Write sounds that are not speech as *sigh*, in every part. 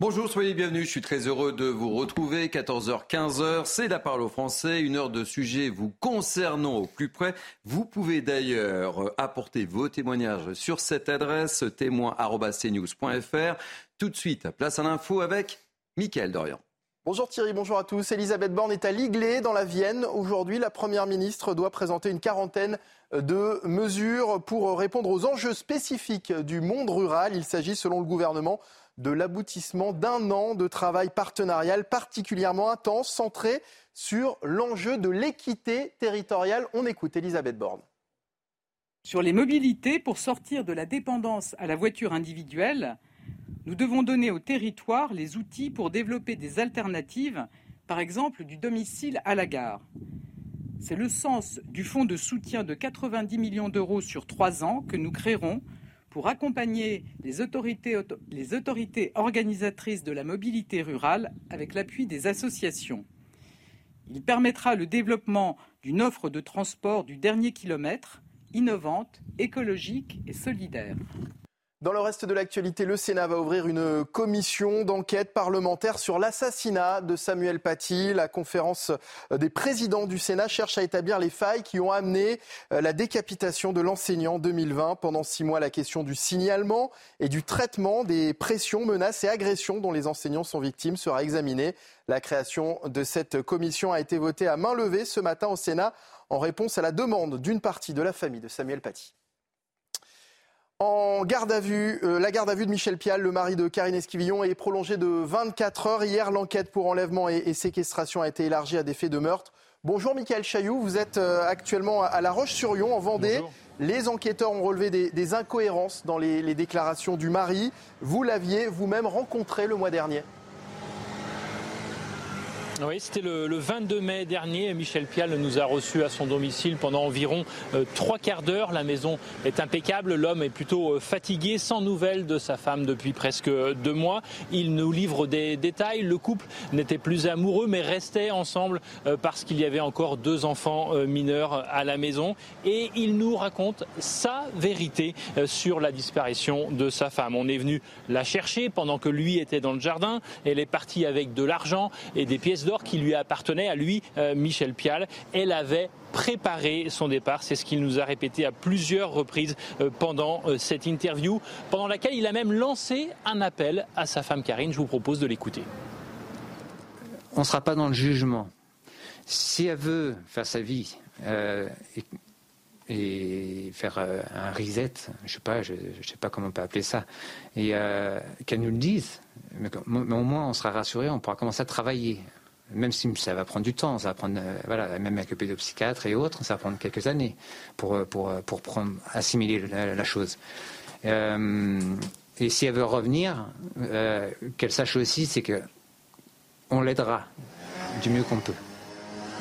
Bonjour, soyez bienvenus. Je suis très heureux de vous retrouver. 14h, 15h, c'est la parole aux Français. Une heure de sujets vous concernant au plus près. Vous pouvez d'ailleurs apporter vos témoignages sur cette adresse témoin.cnews.fr. Tout de suite, place à l'info avec Mickaël Dorian. Bonjour Thierry, bonjour à tous. Elisabeth Borne est à Liglé, dans la Vienne. Aujourd'hui, la Première ministre doit présenter une quarantaine de mesures pour répondre aux enjeux spécifiques du monde rural. Il s'agit, selon le gouvernement, de l'aboutissement d'un an de travail partenarial particulièrement intense, centré sur l'enjeu de l'équité territoriale. On écoute Elisabeth Borne. Sur les mobilités, pour sortir de la dépendance à la voiture individuelle, nous devons donner aux territoires les outils pour développer des alternatives, par exemple du domicile à la gare. C'est le sens du fonds de soutien de 90 millions d'euros sur trois ans que nous créerons pour accompagner les autorités, organisatrices de la mobilité rurale avec l'appui des associations. Il permettra le développement d'une offre de transport du dernier kilomètre, innovante, écologique et solidaire. Dans le reste de l'actualité, le Sénat va ouvrir une commission d'enquête parlementaire sur l'assassinat de Samuel Paty. La conférence des présidents du Sénat cherche à établir les failles qui ont amené euh, la décapitation de l'enseignant 2020. Pendant six mois, la question du signalement et du traitement des pressions, menaces et agressions dont les enseignants sont victimes sera examinée. La création de cette commission a été votée à main levée ce matin au Sénat en réponse à la demande d'une partie de la famille de Samuel Paty. En garde à vue, euh, la garde à vue de Michel Pial, le mari de Karine Esquivillon, est prolongée de 24 heures. Hier, l'enquête pour enlèvement et, séquestration a été élargie à des faits de meurtre. Bonjour Michael Chailloux, vous êtes euh, actuellement à La Roche-sur-Yon, en Vendée. Les enquêteurs ont relevé des, incohérences dans les déclarations du mari. Vous l'aviez vous-même rencontré le mois dernier. Oui, c'était le, 22 mai dernier. Michel Pial nous a reçus à son domicile pendant environ euh, trois quarts d'heure. La maison est impeccable. L'homme est plutôt euh, fatigué, sans nouvelles de sa femme depuis presque deux mois. Il nous livre des détails. Le couple n'était plus amoureux, mais restait ensemble euh, parce qu'il y avait encore deux enfants mineurs à la maison. Et il nous raconte sa vérité sur la disparition de sa femme. On est venu la chercher pendant que lui était dans le jardin. Elle est partie avec de l'argent et des pièces qui lui appartenait à lui, euh, Michel Pial. Elle avait préparé son départ. C'est ce qu'il nous a répété à plusieurs reprises euh, pendant euh, cette interview, pendant laquelle il a même lancé un appel à sa femme Karine. Je vous propose de l'écouter. On ne sera pas dans le jugement. Si elle veut faire sa vie et, faire un reset, je sais je, sais pas comment on peut appeler ça, et qu'elle nous le dise. mais, au moins, on sera rassuré, on pourra commencer à travailler même si ça va prendre du temps, ça va prendre, euh, voilà, même avec le pédopsychiatre et autres, ça va prendre quelques années pour, euh, pour, euh, pour prendre, assimiler la, chose. et si elle veut revenir, qu'elle sache aussi, c'est que on l'aidera du mieux qu'on peut.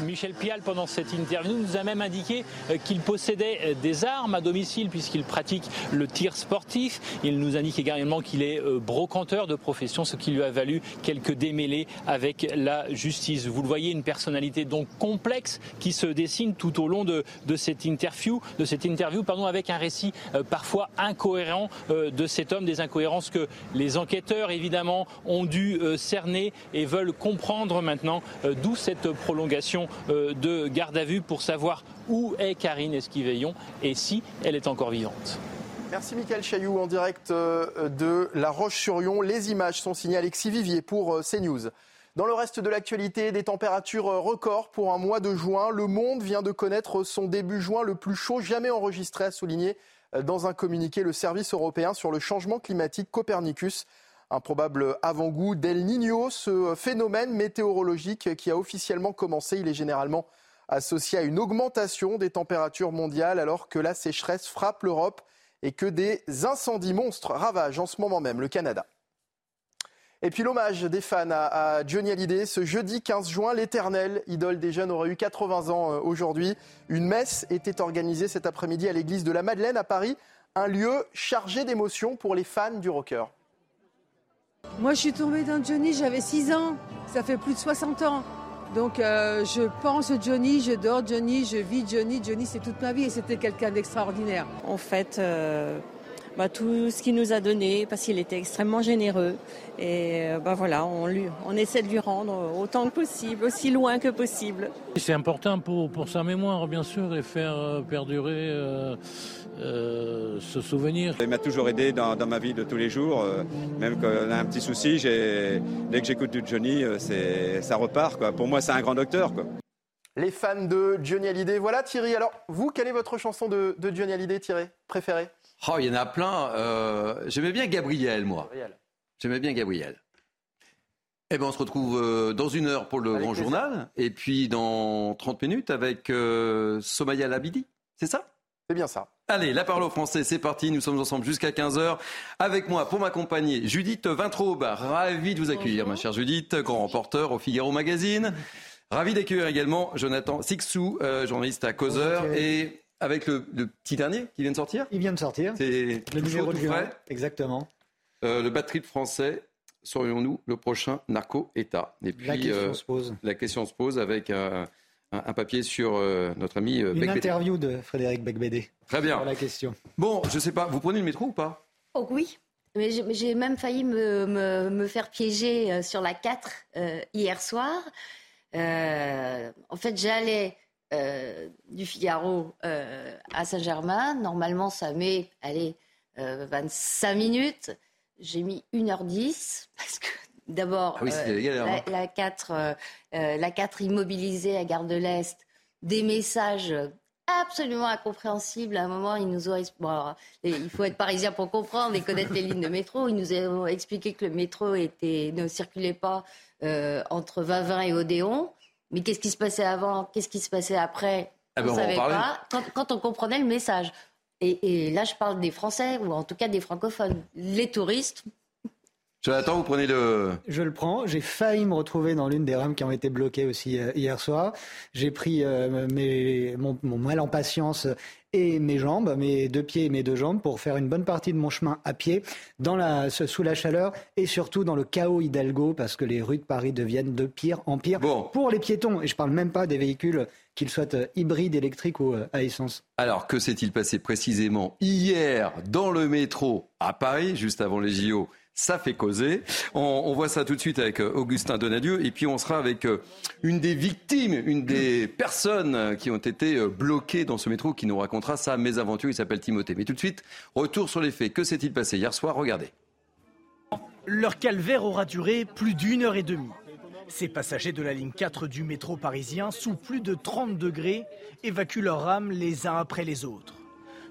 Michel Pial, pendant cette interview, nous a même indiqué euh, qu'il possédait euh, des armes à domicile puisqu'il pratique le tir sportif. Il nous indique également qu'il est euh, brocanteur de profession, ce qui lui a valu quelques démêlés avec la justice. Vous le voyez, une personnalité donc complexe qui se dessine tout au long de, cette interview, de cette interview pardon, avec un récit parfois incohérent de cet homme, des incohérences que les enquêteurs évidemment ont dû cerner et veulent comprendre maintenant d'où cette prolongation euh, de garde à vue pour savoir où est Karine Esquiveillon et si elle est encore vivante. Merci Michael Chailloux en direct euh, de La Roche-sur-Yon. Les images sont signées Alexis Vivier pour euh, CNews. Dans le reste de l'actualité, des températures records pour un mois de juin. Le monde vient de connaître son début juin le plus chaud jamais enregistré, a souligné dans un communiqué le service européen sur le changement climatique Copernicus. Un probable avant-goût d'El Niño, ce phénomène météorologique qui a officiellement commencé, il est généralement associé à une augmentation des températures mondiales alors que la sécheresse frappe l'Europe et que des incendies monstres ravagent en ce moment même le Canada. Et puis l'hommage des fans à, Johnny Hallyday. Ce jeudi 15 juin, l'éternel idole des jeunes aurait eu 80 ans euh, aujourd'hui. Une messe était organisée cet après-midi à l'église de la Madeleine à Paris, un lieu chargé d'émotions pour les fans du rocker. Moi, je suis tombée dans Johnny, j'avais 6 ans. Ça fait plus de 60 ans. Donc, euh, je pense Johnny, je dors Johnny, je vis Johnny. Johnny, c'est toute ma vie et c'était quelqu'un d'extraordinaire. En fait, euh, bah, tout ce qu'il nous a donné parce qu'il était extrêmement généreux. Et euh, bah, voilà, on, lui, on essaie de lui rendre autant que possible, aussi loin que possible. C'est important pour, pour sa mémoire, bien sûr, et faire euh, perdurer euh, ce souvenir. Il m'a toujours aidé dans, dans, ma vie de tous les jours. même quand on a un petit souci, dès que j'écoute du Johnny, ça repart. Quoi. Pour moi, c'est un grand docteur. Quoi. Les fans de Johnny Hallyday. Voilà Thierry. Alors, vous, quelle est votre chanson de, de Johnny Hallyday, Thierry, préférée? Oh, il y en a plein. Euh, j'aimais bien Gabriel, moi. J'aimais bien Gabriel. Eh bien, on se retrouve euh, dans une heure pour le grand journal, et puis dans 30 minutes avec euh, Somaya Labidi. C'est ça? C'est bien ça. Allez, la parole au français, c'est parti. Nous sommes ensemble jusqu'à 15h. Avec moi, pour m'accompagner, Judith Vintraube. Ravi de vous accueillir, ma chère Judith, grand reporter au Figaro Magazine. Ravi d'accueillir également Jonathan Sixou, journaliste à Causeur. Et avec le, petit dernier qui vient de sortir? Il vient de sortir. C'est le numéro de. Exactement. Euh, le batterie de français, serions-nous le prochain narco-État? Et puis, la question euh, se pose. La question se pose avec un, papier sur euh, notre ami Une interview de Frédéric Becbédé. Très bien. Sur la question. Bon, je sais pas, vous prenez le métro ou pas? Oh oui. Mais j'ai même failli me, me, faire piéger sur la 4 hier soir. en fait, j'allais euh, du Figaro euh, à Saint-Germain. Normalement, ça met, allez, 25 euh, minutes. J'ai mis 1h10 parce que d'abord, ah la, 4, la 4 immobilisée à Gare de l'Est, des messages absolument incompréhensibles. À un moment, ils nous ont bon, il faut être parisien pour comprendre et connaître les lignes de métro. Ils nous ont expliqué que le métro était, ne circulait pas entre Vavin et Odéon. Mais qu'est-ce qui se passait avant? Qu'est-ce qui se passait après? Ah ben, On ne savait pas quand, on comprenait le message. Et, là, je parle des Français, ou en tout cas des francophones. Les touristes. Jonathan, vous prenez le. Je le prends. J'ai failli me retrouver dans l'une des rames qui ont été bloquées aussi euh, hier soir. J'ai pris euh, mes, mon, mon, mal en patience et mes jambes, mes deux pieds et mes deux jambes, pour faire une bonne partie de mon chemin à pied, dans la, sous la chaleur et surtout dans le chaos Hidalgo, parce que les rues de Paris deviennent de pire en pire pour les piétons. Et je ne parle même pas des véhicules, qu'ils soient euh, hybrides, électriques ou à essence. Alors, que s'est-il passé précisément hier dans le métro à Paris, juste avant les JO ça fait causer. On, voit ça tout de suite avec euh, Augustin Donadieu et puis on sera avec euh, une des victimes, une des personnes qui ont été euh, bloquées dans ce métro qui nous racontera sa mésaventure. Il s'appelle Timothée. Mais tout de suite, retour sur les faits. Que s'est-il passé hier soir? Regardez. Leur calvaire aura duré plus d'une heure et demie. Ces passagers de la ligne 4 du métro parisien, sous plus de 30 degrés, évacuent leurs âmes les uns après les autres.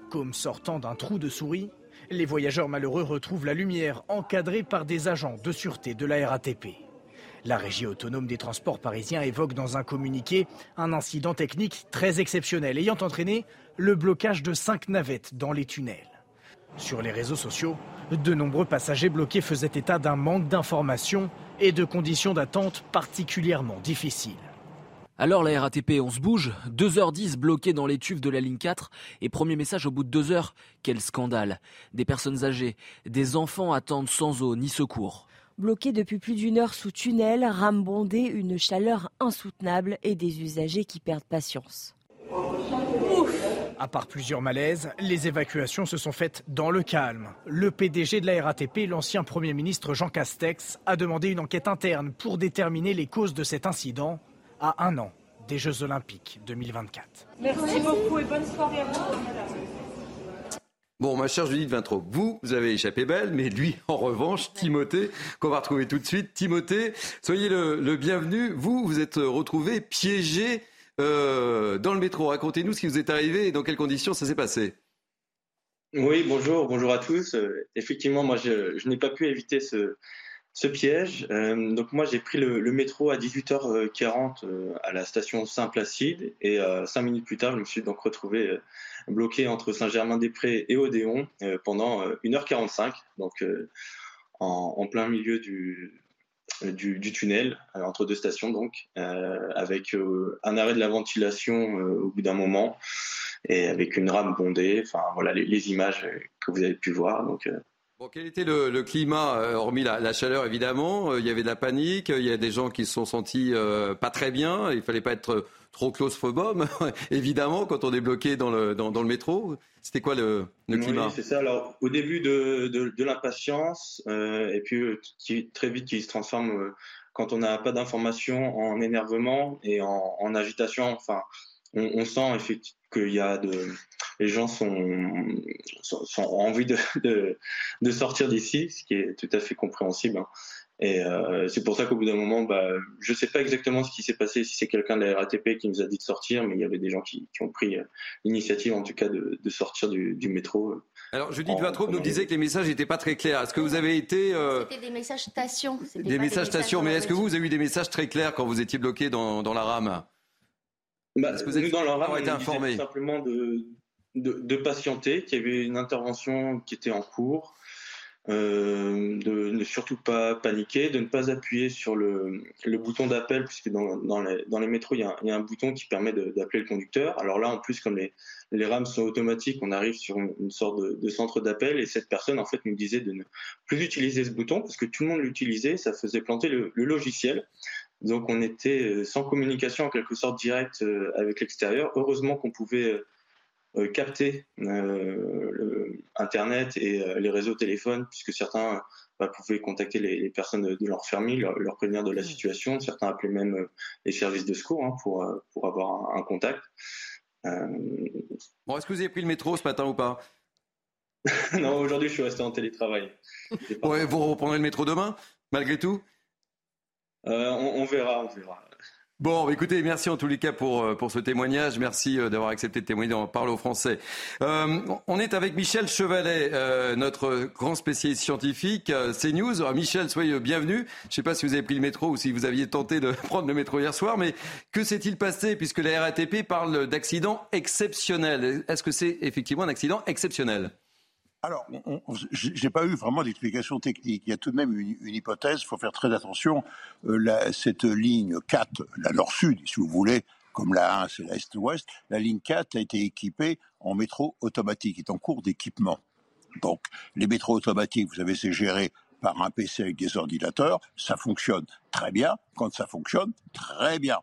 Comme sortant d'un trou de souris, les voyageurs malheureux retrouvent la lumière encadrée par des agents de sûreté de la RATP. La régie autonome des transports parisiens évoque dans un communiqué un incident technique très exceptionnel ayant entraîné le blocage de cinq navettes dans les tunnels. Sur les réseaux sociaux, de nombreux passagers bloqués faisaient état d'un manque d'informations et de conditions d'attente particulièrement difficiles. Alors la RATP, on se bouge 2h10 bloqué dans les tubes de la ligne 4 et premier message au bout de 2 heures. Quel scandale. Des personnes âgées, des enfants attendent sans eau ni secours. Bloqués depuis plus d'une heure sous tunnel, rame bondée, une chaleur insoutenable et des usagers qui perdent patience. À part plusieurs malaises, les évacuations se sont faites dans le calme. Le PDG de la RATP, l'ancien Premier ministre Jean Castex, a demandé une enquête interne pour déterminer les causes de cet incident à un an des Jeux Olympiques 2024. Merci beaucoup et bonne soirée à vous. Bon, ma chère Judith Vintraud, vous, vous avez échappé belle, mais lui, *laughs* en revanche, Timothée, qu'on va retrouver tout de suite. Timothée, soyez le, bienvenu. Vous, vous êtes retrouvé piégé euh, dans le métro. Racontez-nous ce qui vous est arrivé et dans quelles conditions ça s'est passé. Oui, bonjour, bonjour à tous. Euh, effectivement, moi, je, je n'ai pas pu éviter ce, ce piège. Euh, donc moi j'ai pris le, métro à 18h40 euh, à la station Saint-Placide et cinq minutes plus tard je me suis donc retrouvé bloqué entre Saint-Germain-des-Prés et Odéon pendant 1h45, donc en, plein milieu du, du, tunnel entre deux stations donc avec un arrêt de la ventilation au bout d'un moment et avec une rame bondée. Enfin voilà les, les, images que vous avez pu voir donc. Bon, quel était le, climat, euh, hormis la, chaleur évidemment euh, Il y avait de la panique, il y a des gens qui se sont sentis euh, pas très bien, il fallait pas être trop claustrophobe, *laughs* évidemment, quand on est bloqué dans le, dans, le métro. C'était quoi le, climat Oui, c'est ça. Alors, au début de, de, l'impatience, et puis qui, très vite qui se transforme quand on n'a pas d'informations en énervement et en, en agitation. Enfin, on, on sent effectivement qu'il y a de, les gens sont, sont, ont envie de, de, sortir d'ici, ce qui est tout à fait compréhensible. Hein. Et euh, c'est pour ça qu'au bout d'un moment, bah, je ne sais pas exactement ce qui s'est passé, si c'est quelqu'un de la RATP qui nous a dit de sortir, mais il y avait des gens qui, qui ont pris euh, l'initiative, en tout cas, de, de sortir du, du, métro. Alors, Judith Vatrop nous disait que les messages n'étaient pas très clairs. Est-ce que vous avez été... Euh... C'était des messages stations. Des messages stations, mais est-ce que vous, vous avez eu des messages très clairs quand vous étiez bloqué dans, dans la rame? Bah, que vous êtes, dans leur été informés simplement de, de, patienter, qu'il y avait une intervention qui était en cours, euh, de ne surtout pas paniquer, de ne pas appuyer sur le, le bouton d'appel, puisque dans, dans, les, dans les métros, il y, a un, il y, a un, bouton qui permet d'appeler le conducteur. Alors là, en plus, comme les, les rames sont automatiques, on arrive sur une, sorte de, de centre d'appel, et cette personne, en fait, nous disait de ne plus utiliser ce bouton, parce que tout le monde l'utilisait, ça faisait planter le, le logiciel. Donc on était euh, sans communication en quelque sorte directe euh, avec l'extérieur. Heureusement qu'on pouvait euh, capter Internet et les réseaux téléphones, puisque certains bah, pouvaient contacter les, personnes de leur famille, leur, prévenir de la situation. Certains appelaient même les services de secours hein, pour, pour avoir un, contact. Bon, est-ce que vous avez pris le métro ce matin ou pas? *laughs* Non, aujourd'hui je suis resté en télétravail. *laughs* vous reprendrez le métro demain, malgré tout? Euh, on, verra, on verra. Bon, écoutez, merci en tous les cas pour, euh, pour ce témoignage. Merci euh, d'avoir accepté de témoigner dans Parle aux Français. on est avec Michel Chevalet, notre grand spécialiste scientifique, CNews. Alors, Michel, soyez bienvenu. Je ne sais pas si vous avez pris le métro ou si vous aviez tenté de *laughs* prendre le métro hier soir, mais que s'est-il passé puisque la RATP parle d'accident exceptionnel? Est-ce que c'est effectivement un accident exceptionnel? Alors, je n'ai pas eu vraiment d'explication technique. Il y a tout de même une, hypothèse, il faut faire très attention. Euh, cette ligne 4, la nord-sud, si vous voulez, comme la 1, c'est l'est-ouest, la ligne 4 a été équipée en métro automatique, est en cours d'équipement. Donc, les métros automatiques, vous savez, c'est géré par un PC avec des ordinateurs, ça fonctionne très bien. Quand ça fonctionne, très bien.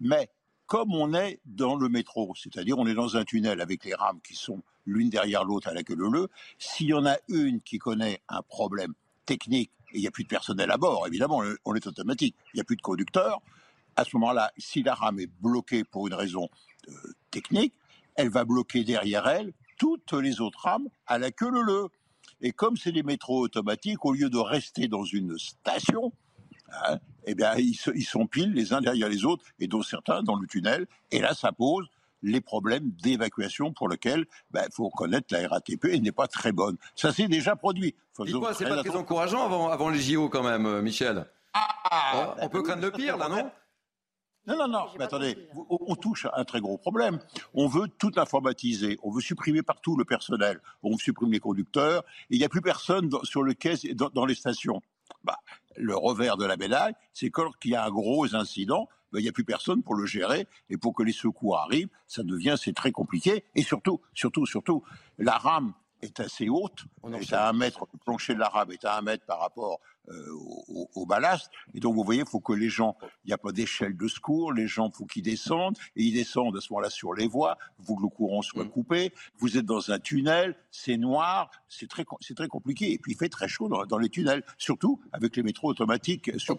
Mais comme on est dans le métro, c'est-à-dire on est dans un tunnel avec les rames qui sont l'une derrière l'autre à la queue leu s'il y en a une qui connaît un problème technique, et il n'y a plus de personnel à bord, évidemment, on est automatique, il n'y a plus de conducteur, à ce moment-là, si la rame est bloquée pour une raison euh, technique, elle va bloquer derrière elle toutes les autres rames à la queue leu Et comme c'est des métros automatiques, au lieu de rester dans une station, hein, eh bien, ils, ils sont pile les uns derrière les autres, et dont certains dans le tunnel. Et là, ça pose les problèmes d'évacuation pour lesquels il ben, faut reconnaître la RATP n'est pas très bonne. Ça s'est déjà produit. Dites-moi, c'est pas très encourageant avant, avant les JO quand même, euh, Michel. Ah, on, peut craindre le pire là, non? Non, non, non, mais attendez, on touche à un très gros problème. On veut tout informatiser, on veut supprimer partout le personnel, on supprime les conducteurs, et il n'y a plus personne sur le quai, dans, dans les stations. Bah, le revers de la médaille, c'est quand il y a un gros incident, ben, il n'y a plus personne pour le gérer et pour que les secours arrivent, ça devient c'est très compliqué. Et surtout, surtout, surtout, la rame est assez haute, on est à un mètre, le plancher de la rame est à un mètre par rapport euh, au, ballast. Et donc, vous voyez, il faut que les gens, il n'y a pas d'échelle de secours, les gens, faut qu'ils descendent, et ils descendent à ce moment-là sur les voies, il faut que le courant soit mm. coupé, vous êtes dans un tunnel, c'est noir, c'est très, c'est très compliqué. Et puis, il fait très chaud dans, les tunnels, surtout avec les métros automatiques. Sur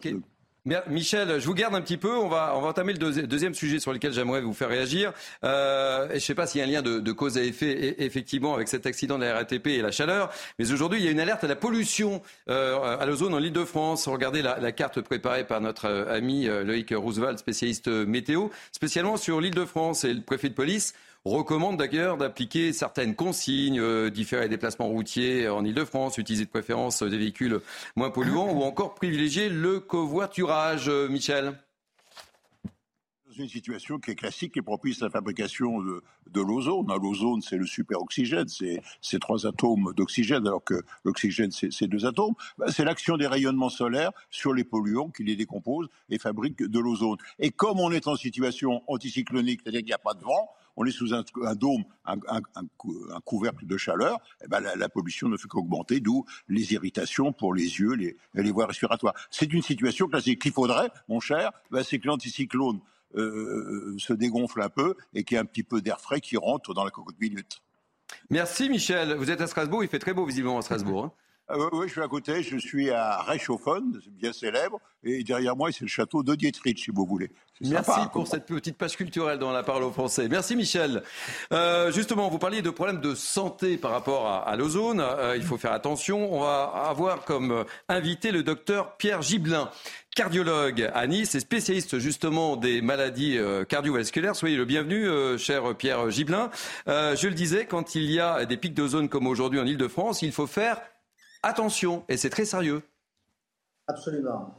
Michel, je vous garde un petit peu. On va, entamer le deuxième sujet sur lequel j'aimerais vous faire réagir. Euh, je ne sais pas s'il y a un lien de, cause à effet, effectivement, avec cet accident de la RATP et la chaleur. Mais aujourd'hui, il y a une alerte à la pollution euh, à l'ozone en Ile-de-France. Regardez la, carte préparée par notre euh, ami Loïc Roosevelt, spécialiste météo, spécialement sur l'Île-de-France et le préfet de police recommande d'ailleurs d'appliquer certaines consignes, euh, différer les déplacements routiers en Ile-de-France, utiliser de préférence des véhicules moins polluants ou encore privilégier le covoiturage. Euh, Michel une situation qui est classique et propice à la fabrication de, l'ozone. L'ozone, c'est le superoxygène, c'est ces trois atomes d'oxygène, alors que l'oxygène, c'est deux atomes. Ben, c'est l'action des rayonnements solaires sur les polluants qui les décomposent et fabriquent de l'ozone. Et comme on est en situation anticyclonique, c'est-à-dire qu'il n'y a pas de vent, on est sous un, dôme, un, couvercle de chaleur, eh ben la, pollution ne fait qu'augmenter, d'où les irritations pour les yeux, les, les voies respiratoires. C'est une situation classique. Qu'il faudrait, mon cher, ben c'est que l'anticyclone euh, se dégonfle un peu et qu'il y a un petit peu d'air frais qui rentre dans la cocotte minute. Merci Michel. Vous êtes à Strasbourg, il fait très beau visiblement à Strasbourg. Hein. Ah oui, je suis à côté, je suis à Reichshofen, c'est bien célèbre, et derrière moi, c'est le château de Dietrich, si vous voulez. Merci pour cette petite page culturelle dans la parole au français. Merci Michel. Euh, justement, vous parliez de problèmes de santé par rapport à, l'ozone. Euh, il faut faire attention. On va avoir comme invité le docteur Pierre Gibelin, cardiologue à Nice et spécialiste justement des maladies euh, cardiovasculaires. Soyez le bienvenu, cher Pierre Gibelin. je le disais, quand il y a des pics d'ozone comme aujourd'hui en Ile-de-France, il faut faire attention, et c'est très sérieux. Absolument.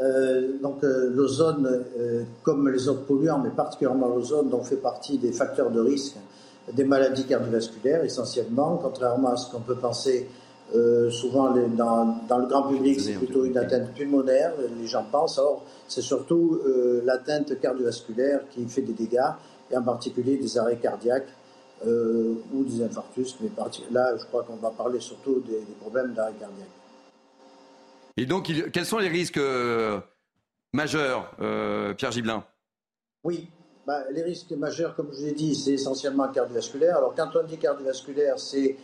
Euh, donc euh, l'ozone, euh, comme les autres polluants, mais particulièrement l'ozone, donc fait partie des facteurs de risque des maladies cardiovasculaires essentiellement, contrairement à ce qu'on peut penser souvent dans, dans, le grand public, c'est plutôt une atteinte pulmonaire, les gens pensent. Or, c'est surtout l'atteinte cardiovasculaire qui fait des dégâts, et en particulier des arrêts cardiaques euh, ou des infarctus, mais là, je crois qu'on va parler surtout des, problèmes d'arrêt cardiaque. Et donc, quels sont les risques euh, majeurs, euh, Pierre Gibelin? Oui, bah, les risques majeurs, comme je vous ai dit, c'est essentiellement cardiovasculaire. Alors, quand on dit cardiovasculaire, c'est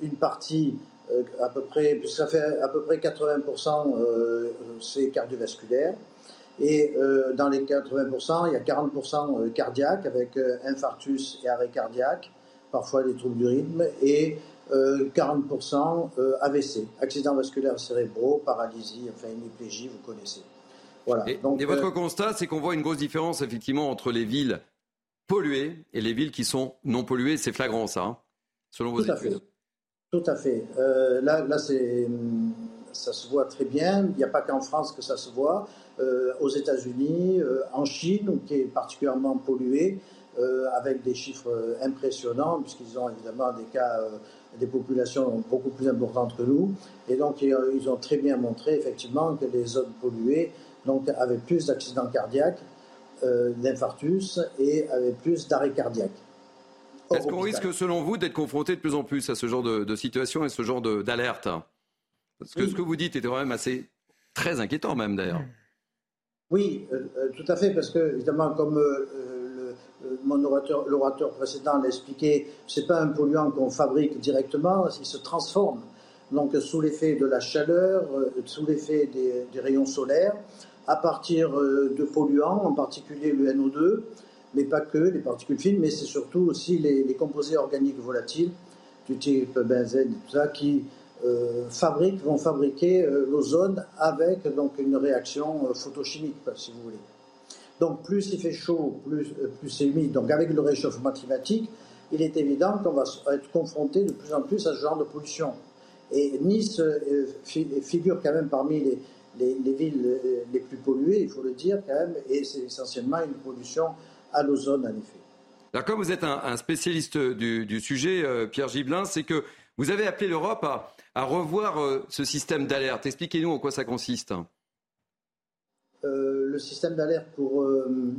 une partie à peu près, ça fait à peu près 80%, c'est cardiovasculaire. Et euh, dans les 80%, il y a 40% euh, cardiaque avec euh, infarctus et arrêt cardiaque, parfois des troubles du rythme, et 40% AVC, accidents vasculaires cérébraux, paralysie, enfin hémiplégie, vous connaissez. Voilà. Et, Donc, et votre constat, c'est qu'on voit une grosse différence effectivement entre les villes polluées et les villes qui sont non polluées. C'est flagrant ça, hein, selon vos Tout études. À fait. Tout à fait. là, là c'est hum, ça se voit très bien. Il n'y a pas qu'en France que ça se voit. Euh, aux États-Unis, euh, en Chine, qui est particulièrement polluée, euh, avec des chiffres impressionnants, puisqu'ils ont évidemment des cas, des populations beaucoup plus importantes que nous. Et donc, ils ont très bien montré effectivement que les zones polluées donc, avaient plus d'accidents cardiaques, d'infarctus et avaient plus d'arrêts cardiaques. Est-ce qu'on risque, selon vous, d'être confronté de plus en plus à ce genre de, de situation et ce genre d'alerte? Parce que ce que vous dites était quand même assez très inquiétant même d'ailleurs. Oui, euh, euh, tout à fait, parce que évidemment, comme euh, mon orateur, l'orateur précédent l'a expliqué, c'est pas un polluant qu'on fabrique directement, il se transforme. Donc sous l'effet de la chaleur, sous l'effet des, rayons solaires, à partir de polluants, en particulier le NO2, mais pas que, les particules fines, mais c'est surtout aussi les, les composés organiques volatiles du type benzène et tout ça qui euh, vont fabriquer euh, l'ozone avec donc une réaction euh, photochimique, si vous voulez. Donc plus il fait chaud, plus, plus c'est humide. Donc avec le réchauffement climatique, il est évident qu'on va être confronté de plus en plus à ce genre de pollution. Et Nice figure quand même parmi les, les, villes les plus polluées, il faut le dire quand même, et c'est essentiellement une pollution à l'ozone en effet. Alors comme vous êtes un, spécialiste du, du sujet, Pierre Gibelin, c'est que vous avez appelé l'Europe à, à revoir euh, ce système d'alerte. Expliquez-nous en quoi ça consiste. Euh, le système d'alerte pour. Euh,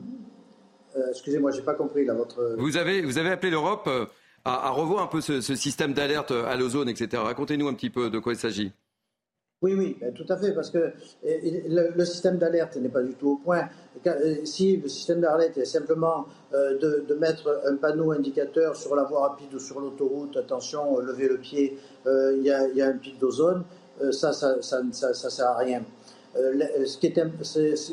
excusez-moi, j'ai pas compris là votre. Vous avez, vous avez appelé l'Europe à, revoir un peu ce, système d'alerte à l'ozone, etc. Racontez-nous un petit peu de quoi il s'agit. Oui, oui, ben, tout à fait, parce que le, système d'alerte n'est pas du tout au point. Si le système d'alerte est simplement de, mettre un panneau indicateur sur la voie rapide ou sur l'autoroute, attention, levez le pied, euh, il y, a un pic d'ozone, euh, ça, ça, ça, sert à rien. Euh, ce qui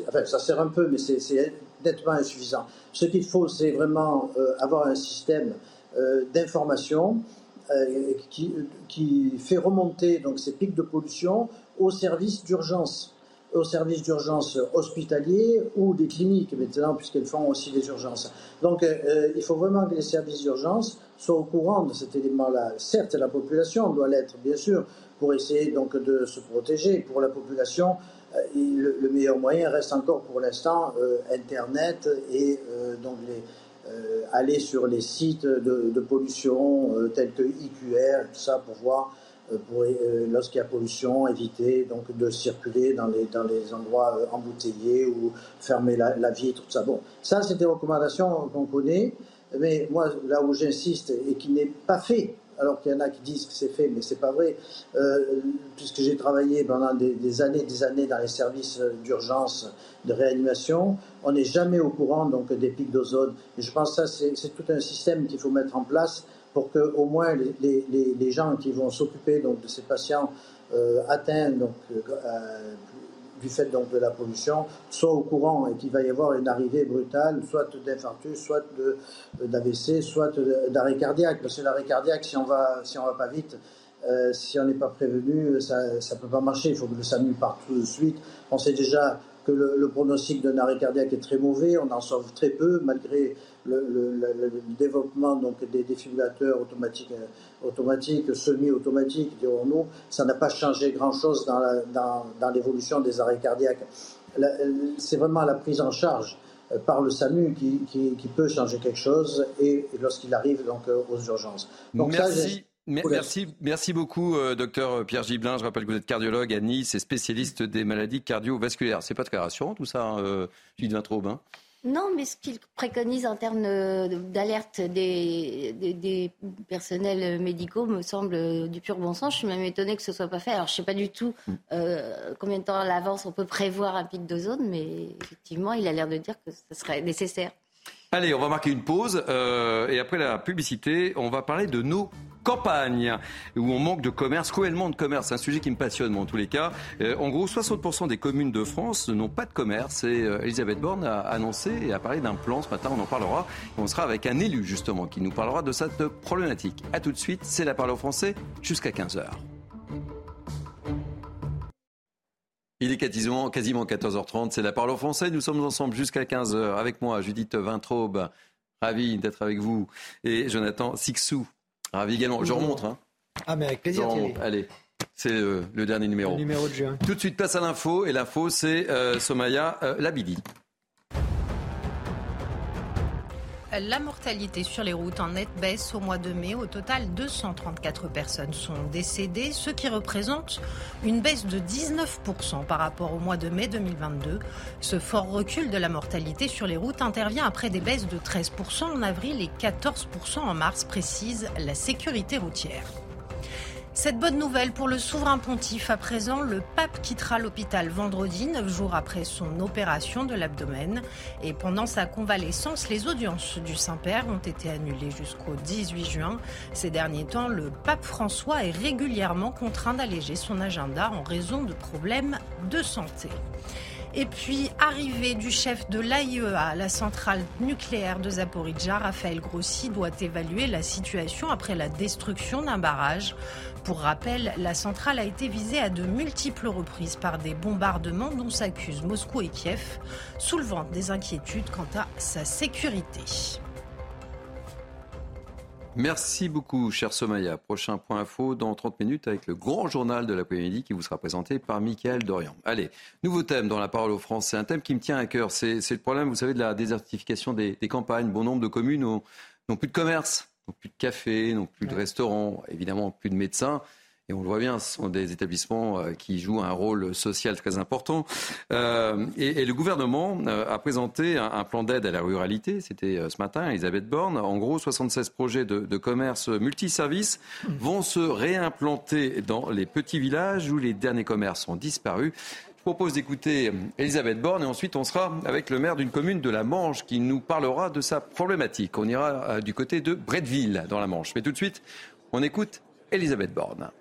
enfin, ça sert un peu, mais c'est nettement insuffisant. Ce qu'il faut, c'est vraiment avoir un système d'information qui, qui, fait remonter donc ces pics de pollution au service d'urgence. aux services d'urgence hospitaliers ou des cliniques maintenant, puisqu'elles font aussi des urgences. Donc, il faut vraiment que les services d'urgence soient au courant de cet élément-là. Certes, la population doit l'être, bien sûr, pour essayer donc de se protéger. Pour la population, le, meilleur moyen reste encore pour l'instant Internet et donc les euh, aller sur les sites de, pollution euh, tels que IQR, tout ça pour voir euh, lorsqu'il y a pollution, éviter donc de circuler dans les, dans les endroits embouteillés ou fermer la, la, vitre, tout ça. Bon, ça c'est des recommandations qu'on connaît, mais moi là où j'insiste et qui n'est pas fait alors qu'il y en a qui disent que c'est fait, mais c'est pas vrai, euh, puisque j'ai travaillé pendant des, années, des années dans les services d'urgence, de réanimation, on n'est jamais au courant donc des pics d'ozone. Et je pense que ça, c'est tout un système qu'il faut mettre en place pour que au moins les, les, gens qui vont s'occuper donc de ces patients euh, atteints donc euh, du fait donc de la pollution, soit au courant et qu'il va y avoir une arrivée brutale, soit d'infarctus, soit d'AVC, soit d'arrêt cardiaque. Parce que l'arrêt cardiaque, si on va, si on va pas vite, euh, si on n'est pas prévenu, ça ne peut pas marcher. Il faut que le SAMU parte tout de suite. On sait déjà que le, pronostic d'un arrêt cardiaque est très mauvais. On en sauve très peu, malgré le, développement donc, des défibrillateurs automatiques, euh, automatiques semi-automatiques, dirons-nous. Ça n'a pas changé grand-chose dans, l'évolution des arrêts cardiaques. C'est vraiment la prise en charge euh, par le SAMU qui, peut changer quelque chose et, lorsqu'il arrive donc euh, aux urgences. Merci. Merci, merci beaucoup, euh, docteur Pierre Giblin. Je rappelle que vous êtes cardiologue à Nice et spécialiste des maladies cardiovasculaires. C'est pas très rassurant tout ça, hein, euh, Gilles Vintraube. Hein non, mais ce qu'il préconise en termes d'alerte des, des, personnels médicaux me semble du pur bon sens. Je suis même étonnée que ce soit pas fait. Alors, je ne sais pas du tout mm. euh, combien de temps à l'avance on peut prévoir un pic d'ozone, mais effectivement, il a l'air de dire que ce serait nécessaire. Allez, on va marquer une pause euh, et après la publicité, on va parler de nos campagne, où on manque de commerce, cruellement de commerce. C'est un sujet qui me passionne, moi, en tous les cas. Euh, en gros, 60% des communes de France n'ont pas de commerce. Et euh, Elisabeth Borne a annoncé et a parlé d'un plan ce matin, on en parlera. on sera avec un élu, justement, qui nous parlera de cette problématique. A tout de suite, c'est la parole au français jusqu'à 15h. Il est quasiment, quasiment 14h30, c'est la parole au français. Nous sommes ensemble jusqu'à 15h avec moi, Judith Vintraube. Ravi d'être avec vous. Et Jonathan Sixou, Ravi également. Je remonte. Hein. Ah, mais avec plaisir. Allez. C'est euh, le dernier numéro. Le numéro de juin. Tout de suite, place à l'info. Et l'info, c'est euh, Somaya euh, Labidi. La mortalité sur les routes en nette baisse au mois de mai. Au total, 234 personnes sont décédées, ce qui représente une baisse de 19% par rapport au mois de mai 2022. Ce fort recul de la mortalité sur les routes intervient après des baisses de 13% en avril et 14% en mars, précise la sécurité routière. Cette bonne nouvelle pour le souverain pontife, à présent, le pape quittera l'hôpital vendredi, neuf jours après son opération de l'abdomen. Et pendant sa convalescence, les audiences du Saint-Père ont été annulées jusqu'au 18 juin. Ces derniers temps, le pape François est régulièrement contraint d'alléger son agenda en raison de problèmes de santé. Et puis, arrivée du chef de l'AIEA, la centrale nucléaire de Zaporizhzhia, Raphaël Grossi, doit évaluer la situation après la destruction d'un barrage. Pour rappel, la centrale a été visée à de multiples reprises par des bombardements dont s'accusent Moscou et Kiev, soulevant des inquiétudes quant à sa sécurité. Merci beaucoup, cher Somaya. Prochain point info dans 30 minutes avec le grand journal de l'après-midi qui vous sera présenté par Michael Dorian. Allez, nouveau thème dans la parole aux Français. Un thème qui me tient à cœur. C'est le problème, vous savez, de la désertification des, des campagnes. Bon nombre de communes n'ont plus de commerce plus de café, non plus de restaurants, évidemment plus de médecins. Et on le voit bien, ce sont des établissements euh, qui jouent un rôle social très important. Euh, et, le gouvernement euh, a présenté un, plan d'aide à la ruralité. C'était ce matin, Elisabeth Borne. En gros, 76 projets de, de commerce multiservices vont se réimplanter dans les petits villages où les derniers commerces ont disparu. Je propose d'écouter Elisabeth Borne et ensuite on sera avec le maire d'une commune de la Manche qui nous parlera de sa problématique. On ira euh, du côté de Bretteville dans la Manche. Mais tout de suite, on écoute Elisabeth Borne.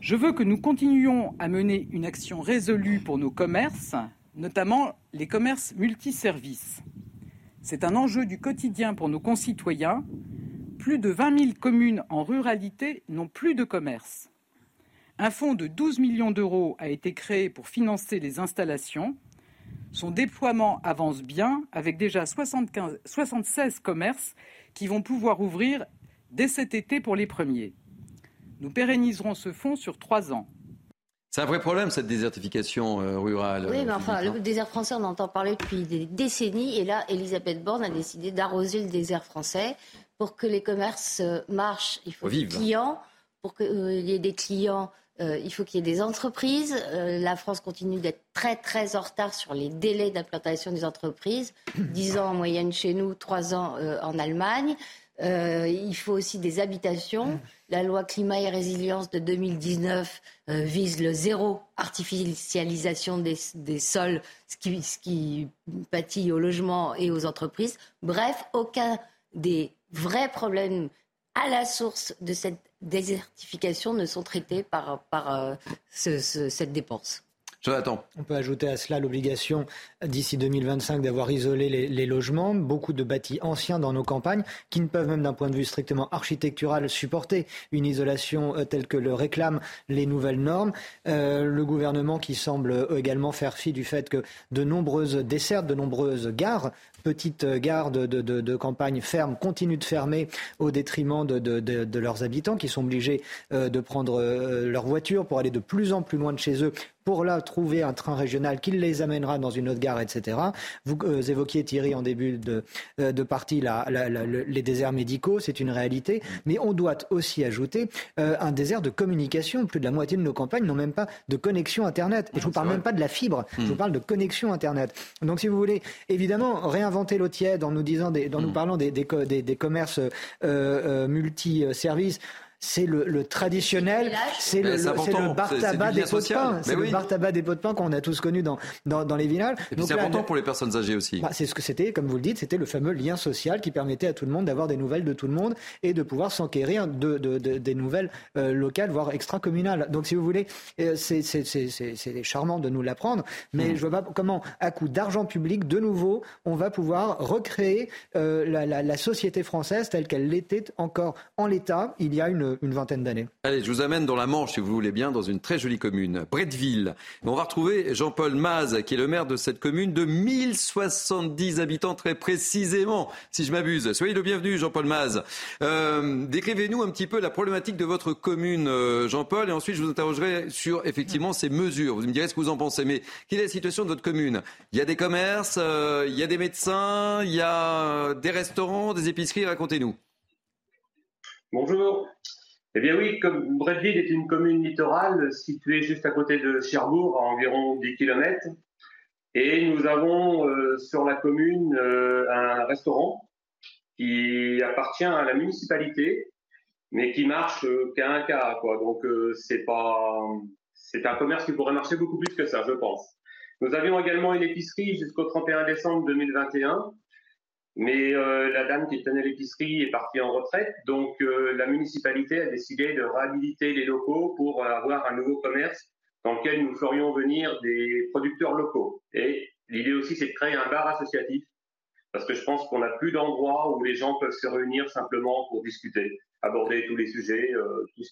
Je veux que nous continuions à mener une action résolue pour nos commerces, notamment les commerces multiservices. C'est un enjeu du quotidien pour nos concitoyens. Plus de 20 000 communes en ruralité n'ont plus de commerce. Un fonds de 12 millions d'euros a été créé pour financer les installations. Son déploiement avance bien, avec déjà 75, 76 commerces qui vont pouvoir ouvrir dès cet été pour les premiers. Nous pérenniserons ce fonds sur trois ans. C'est un vrai problème, cette désertification euh, rurale. Oui, mais enfin, le désert français, on entend parler depuis des décennies. Et là, Elisabeth Borne a décidé d'arroser le désert français. Pour que les commerces euh, marchent, il faut des clients. Pour qu'il euh, y ait des clients, il faut qu'il y ait des entreprises. la France continue d'être très, très en retard sur les délais d'implantation des entreprises. *coughs* 10 ans en moyenne chez nous, 3 ans en Allemagne. il faut aussi des habitations. La loi climat et résilience de 2019 euh, vise le zéro artificialisation des, sols, ce qui, ce qui pâtit au logement et aux entreprises. Bref, aucun des vrais problèmes à la source de cette désertification ne sont traités par, par euh, cette dépense. On peut ajouter à cela l'obligation d'ici 2025 d'avoir isolé les, logements. Beaucoup de bâtis anciens dans nos campagnes qui ne peuvent même d'un point de vue strictement architectural supporter une isolation euh, telle que le réclament les nouvelles normes. Euh, le gouvernement qui semble également faire fi du fait que de nombreuses dessertes, de nombreuses gares petites gares de, campagne ferment, continuent de fermer au détriment de, leurs habitants qui sont obligés euh, de prendre leur voiture pour aller de plus en plus loin de chez eux pour là trouver un train régional qui les amènera dans une autre gare, etc. Vous euh, évoquiez Thierry en début de, euh, de partie les déserts médicaux, c'est une réalité, mais on doit aussi ajouter euh, un désert de communication. Plus de la moitié de nos campagnes n'ont même pas de connexion Internet. Et je vous parle même pas de la fibre, je vous hmm. parle de connexion Internet. Donc si vous voulez, évidemment, réinventer l'eau tiède en nous, disant en nous hmm. parlant des, des, des commerces multi-services, c'est le, traditionnel, c'est le, le bar tabac des pots de pain. C'est le bar tabac des pots de pain qu'on a tous connu dans, dans, les villages. C'est important pour les personnes âgées aussi. Bah, c'est ce que c'était, comme vous le dites, c'était le fameux lien social qui permettait à tout le monde d'avoir des nouvelles de tout le monde et de pouvoir s'enquérir de, des nouvelles euh, locales, voire extra-communales. Donc, si vous voulez, euh, c'est charmant de nous l'apprendre, mais mmh. je vois pas comment, à coup d'argent public, de nouveau, on va pouvoir recréer euh, la, la société française telle qu'elle l'était encore en l'état il y a une une vingtaine d'années. Allez, je vous amène dans la Manche, si vous voulez bien, dans une très jolie commune, Bretteville. On va retrouver Jean-Paul Maz, qui est le maire de cette commune de 1070 habitants très précisément, si je m'abuse. Soyez le bienvenu, Jean-Paul Maz. Euh, décrivez-nous un petit peu la problématique de votre commune, euh, Jean-Paul, et ensuite je vous interrogerai sur effectivement ces mesures. Vous me direz ce que vous en pensez. Mais quelle est la situation de votre commune? Il y a des commerces, euh, il y a des médecins, il y a des restaurants, des épiceries. Racontez-nous. Bonjour. Eh bien oui, comme est une commune littorale située juste à côté de Cherbourg, à environ 10 km. Et nous avons euh, sur la commune euh, un restaurant qui appartient à la municipalité, mais qui marche euh, qu'à un cas. Quoi. Donc c'est pas, c'est un commerce qui pourrait marcher beaucoup plus que ça, je pense. Nous avions également une épicerie jusqu'au 31 décembre 2021 mais euh, la dame qui tenait l'épicerie est partie en retraite, donc euh, la municipalité a décidé de réhabiliter les locaux pour avoir un nouveau commerce dans lequel nous ferions venir des producteurs locaux. Et l'idée aussi, c'est de créer un bar associatif, parce que je pense qu'on n'a plus d'endroit où les gens peuvent se réunir simplement pour discuter, aborder tous les sujets, euh, tout, ce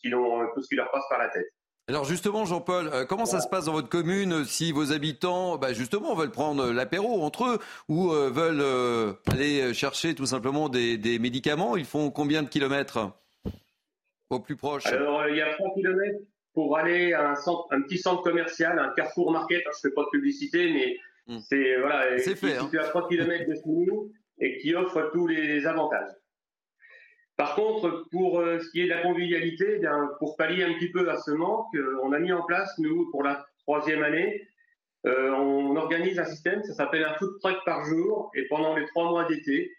tout ce qui leur passe par la tête. Alors justement, Jean-Paul, euh, comment ça se passe dans votre commune si vos habitants, bah, justement, veulent prendre l'apéro entre eux ou euh, veulent euh, aller chercher tout simplement des, médicaments? Ils font combien de kilomètres au plus proche? Alors, il y a 3 kilomètres pour aller à un, un, petit centre commercial, un Carrefour Market. Hein, je ne fais pas de publicité, mais hmm. c'est voilà, fait, hein. à 3 kilomètres de chez nous et qui offre tous les avantages. Par contre, pour euh, ce qui est de la convivialité, eh pour pallier un petit peu à ce manque, euh, on a mis en place, nous, pour la troisième année, euh, on organise un système, ça s'appelle un food par jour, et pendant les trois mois d'été,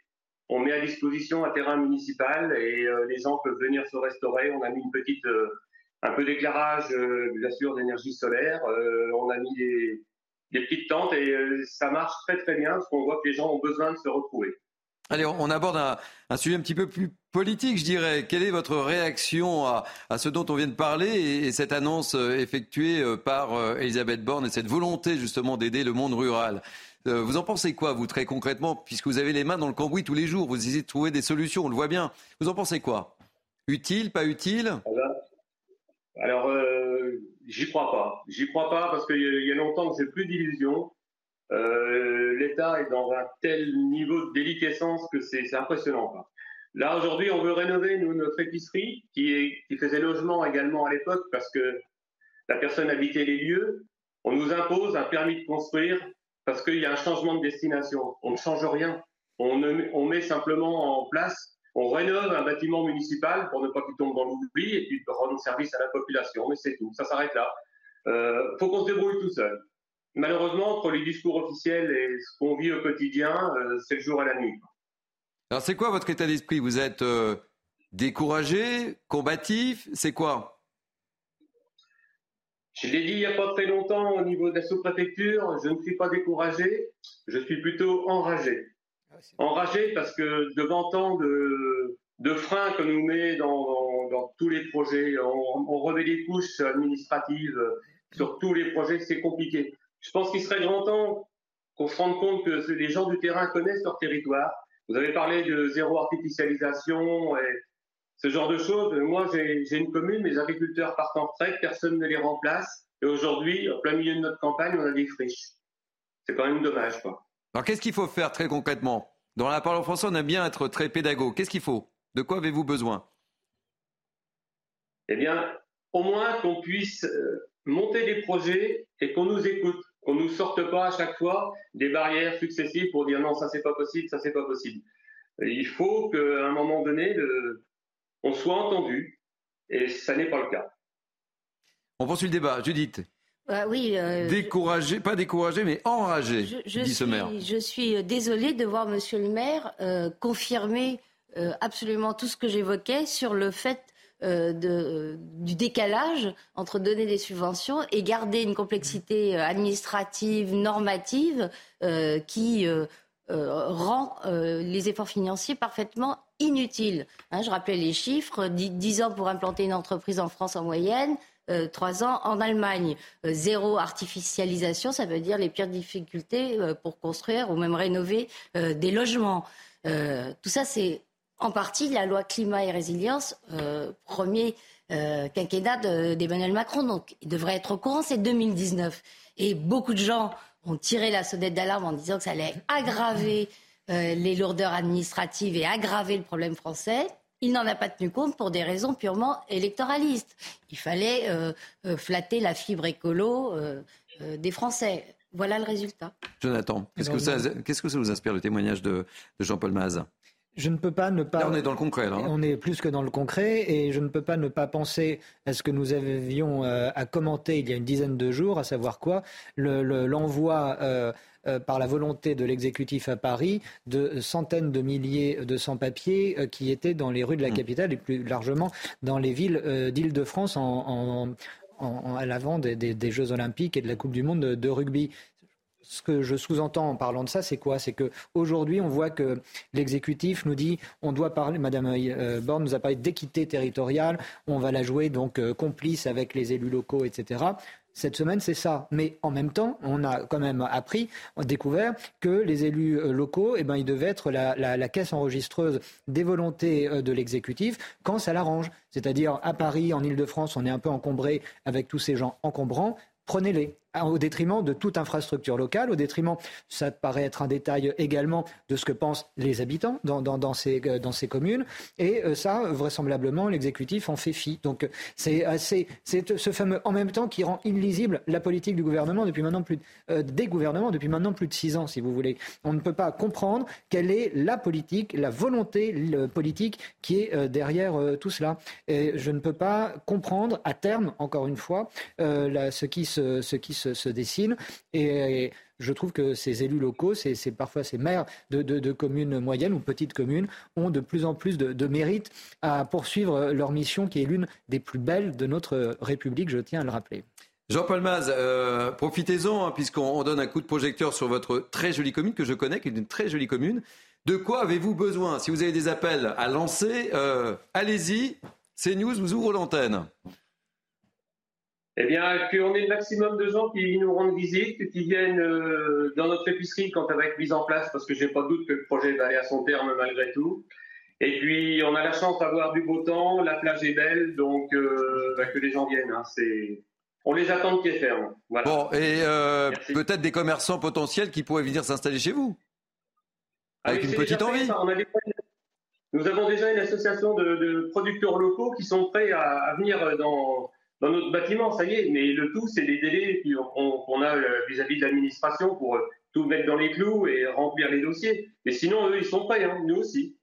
on met à disposition un terrain municipal et les gens peuvent venir se restaurer. On a mis une petite, un peu d'éclairage, bien sûr, d'énergie solaire. on a mis des, des petites tentes et ça marche très très bien parce qu'on voit que les gens ont besoin de se retrouver. Allez, on aborde un, sujet un petit peu plus politique, je dirais. Quelle est votre réaction à, ce dont on vient de parler et, cette annonce euh, effectuée euh, par euh, Elisabeth Borne et cette volonté justement d'aider le monde rural? Vous en pensez quoi, vous, très concrètement, puisque vous avez les mains dans le cambouis tous les jours, vous essayez de trouver des solutions, on le voit bien. Vous en pensez quoi? Utile, pas utile? Alors, j'y crois pas. J'y crois pas parce qu'il y, a longtemps que j'ai plus d'illusions. L'État est dans un tel niveau de déliquescence que c'est impressionnant. Là, aujourd'hui, on veut rénover notre épicerie qui, qui faisait logement également à l'époque parce que la personne habitait les lieux. On nous impose un permis de construire parce qu'il y a un changement de destination. On ne change rien. On, on met simplement en place, on rénove un bâtiment municipal pour ne pas qu'il tombe dans l'oubli et puis rendre service à la population. Mais c'est tout. Ça s'arrête là. Euh, faut qu'on se débrouille tout seul. Malheureusement, entre les discours officiels et ce qu'on vit au quotidien, euh, c'est le jour et la nuit. Alors, c'est quoi votre état d'esprit? Vous êtes euh, découragé, combatif? C'est quoi? Je l'ai dit il n'y a pas très longtemps au niveau de la sous-préfecture, je ne suis pas découragé, je suis plutôt enragé. Ah enragé parce que devant tant de, de freins que nous met dans, dans, tous les projets, on, on, remet les couches administratives sur tous les projets, c'est compliqué. Je pense qu'il serait grand temps qu'on se rende compte que les gens du terrain connaissent leur territoire, vous avez parlé de zéro artificialisation et ce genre de choses. Moi, j'ai une commune, mes agriculteurs partent en retraite, personne ne les remplace. Et aujourd'hui, en plein milieu de notre campagne, on a des friches. C'est quand même dommage, quoi. Alors, qu'est-ce qu'il faut faire très concrètement? Dans la parole français, on aime bien être très pédago. Qu'est-ce qu'il faut? De quoi avez-vous besoin? Eh bien, au moins qu'on puisse euh, monter des projets et qu'on nous écoute qu'on nous sorte pas à chaque fois des barrières successives pour dire non, ça c'est pas possible, ça c'est pas possible. Il faut qu'à un moment donné, on soit entendu, et ça n'est pas le cas. On poursuit le débat. Judith. Bah oui. Euh, découragé, pas découragé, mais enragé, je, dit ce maire. Je suis désolée de voir Monsieur le maire euh, confirmer euh, absolument tout ce que j'évoquais sur le fait euh, de, du décalage entre donner des subventions et garder une complexité euh, administrative, normative, euh, qui rend les efforts financiers parfaitement inutiles. Hein, je rappelais les chiffres 10, ans pour implanter une entreprise en France en moyenne. trois ans en Allemagne. zéro artificialisation, ça veut dire les pires difficultés pour construire ou même rénover des logements. tout ça, c'est en partie la loi climat et résilience, euh, premier euh, quinquennat d'Emmanuel Macron. Donc, il devrait être au courant, c'est 2019. Et beaucoup de gens ont tiré la sonnette d'alarme en disant que ça allait aggraver euh, les lourdeurs administratives et aggraver le problème français. Il n'en a pas tenu compte pour des raisons purement électoralistes. Il fallait flatter la fibre écolo des Français. Voilà le résultat. Jonathan, qu'est-ce que, ça, qu'est-ce que ça vous inspire le témoignage de, de Jean-Paul Mazin je ne peux pas ne pas. Là, on est dans le concret. Là, hein. On est plus que dans le concret, et je ne peux pas ne pas penser à ce que nous avions euh, à commenter il y a une dizaine de jours, à savoir quoi? L'envoi. Euh, euh, par la volonté de l'exécutif à Paris de centaines de milliers de sans-papiers qui étaient dans les rues de la mmh. capitale et plus largement dans les villes d'Île-de-France en, à l'avant des, Jeux Olympiques et de la Coupe du Monde de rugby ce que je sous-entends en parlant de ça, c'est quoi? C'est qu'aujourd'hui, on voit que l'exécutif nous dit on doit parler, Madame euh, Borne nous a parlé d'équité territoriale, on va la jouer donc euh, complice avec les élus locaux, etc. Cette semaine, c'est ça. Mais en même temps, on a quand même appris, découvert que les élus euh, locaux, eh ben, ils devaient être la, la caisse enregistreuse des volontés de l'exécutif quand ça l'arrange. C'est-à-dire, à Paris, en Ile-de-France, on est un peu encombré avec tous ces gens encombrants. Prenez-les au détriment de toute infrastructure locale, au détriment, ça paraît être un détail également de ce que pensent les habitants dans, dans, ces, euh, dans ces communes. Et euh, ça, vraisemblablement, l'exécutif en fait fi. Donc c'est assez, c'est ce fameux en même temps qui rend illisible la politique du gouvernement depuis maintenant plus euh, des gouvernements depuis maintenant plus de six ans, si vous voulez. On ne peut pas comprendre quelle est la politique, la volonté politique qui est derrière tout cela. Et je ne peux pas comprendre à terme, encore une fois, ce qui se, ce qui dessine. Et, je trouve que ces élus locaux, c'est parfois ces maires de, communes moyennes ou petites communes, ont de plus en plus de, mérite à poursuivre leur mission qui est l'une des plus belles de notre République, je tiens à le rappeler. Jean-Paul Maz, euh, profitez-en, hein, puisqu'on donne un coup de projecteur sur votre très jolie commune que je connais, qui est une très jolie commune. De quoi avez-vous besoin? Si vous avez des appels à lancer, euh, allez-y. CNews vous ouvre l'antenne. Eh bien, qu'on ait le maximum de gens qui nous rendent visite, qui viennent euh, dans notre épicerie quand elle va être mise en place, parce que j'ai pas de doute que le projet va aller à son terme malgré tout. Et puis, on a la chance d'avoir du beau temps, la plage est belle, donc euh, bah, que les gens viennent. Hein, c'est... On les attend de pied ferme. Bon, et euh, peut-être des commerçants potentiels qui pourraient venir s'installer chez vous ah Avec une petite envie. Nous avons déjà une association de, producteurs locaux qui sont prêts à, venir dans, notre bâtiment, ça y est. Mais le tout, c'est les délais qu'on a vis-à-vis de l'administration pour tout mettre dans les clous et remplir les dossiers. Mais sinon, eux, ils sont prêts, hein, nous aussi.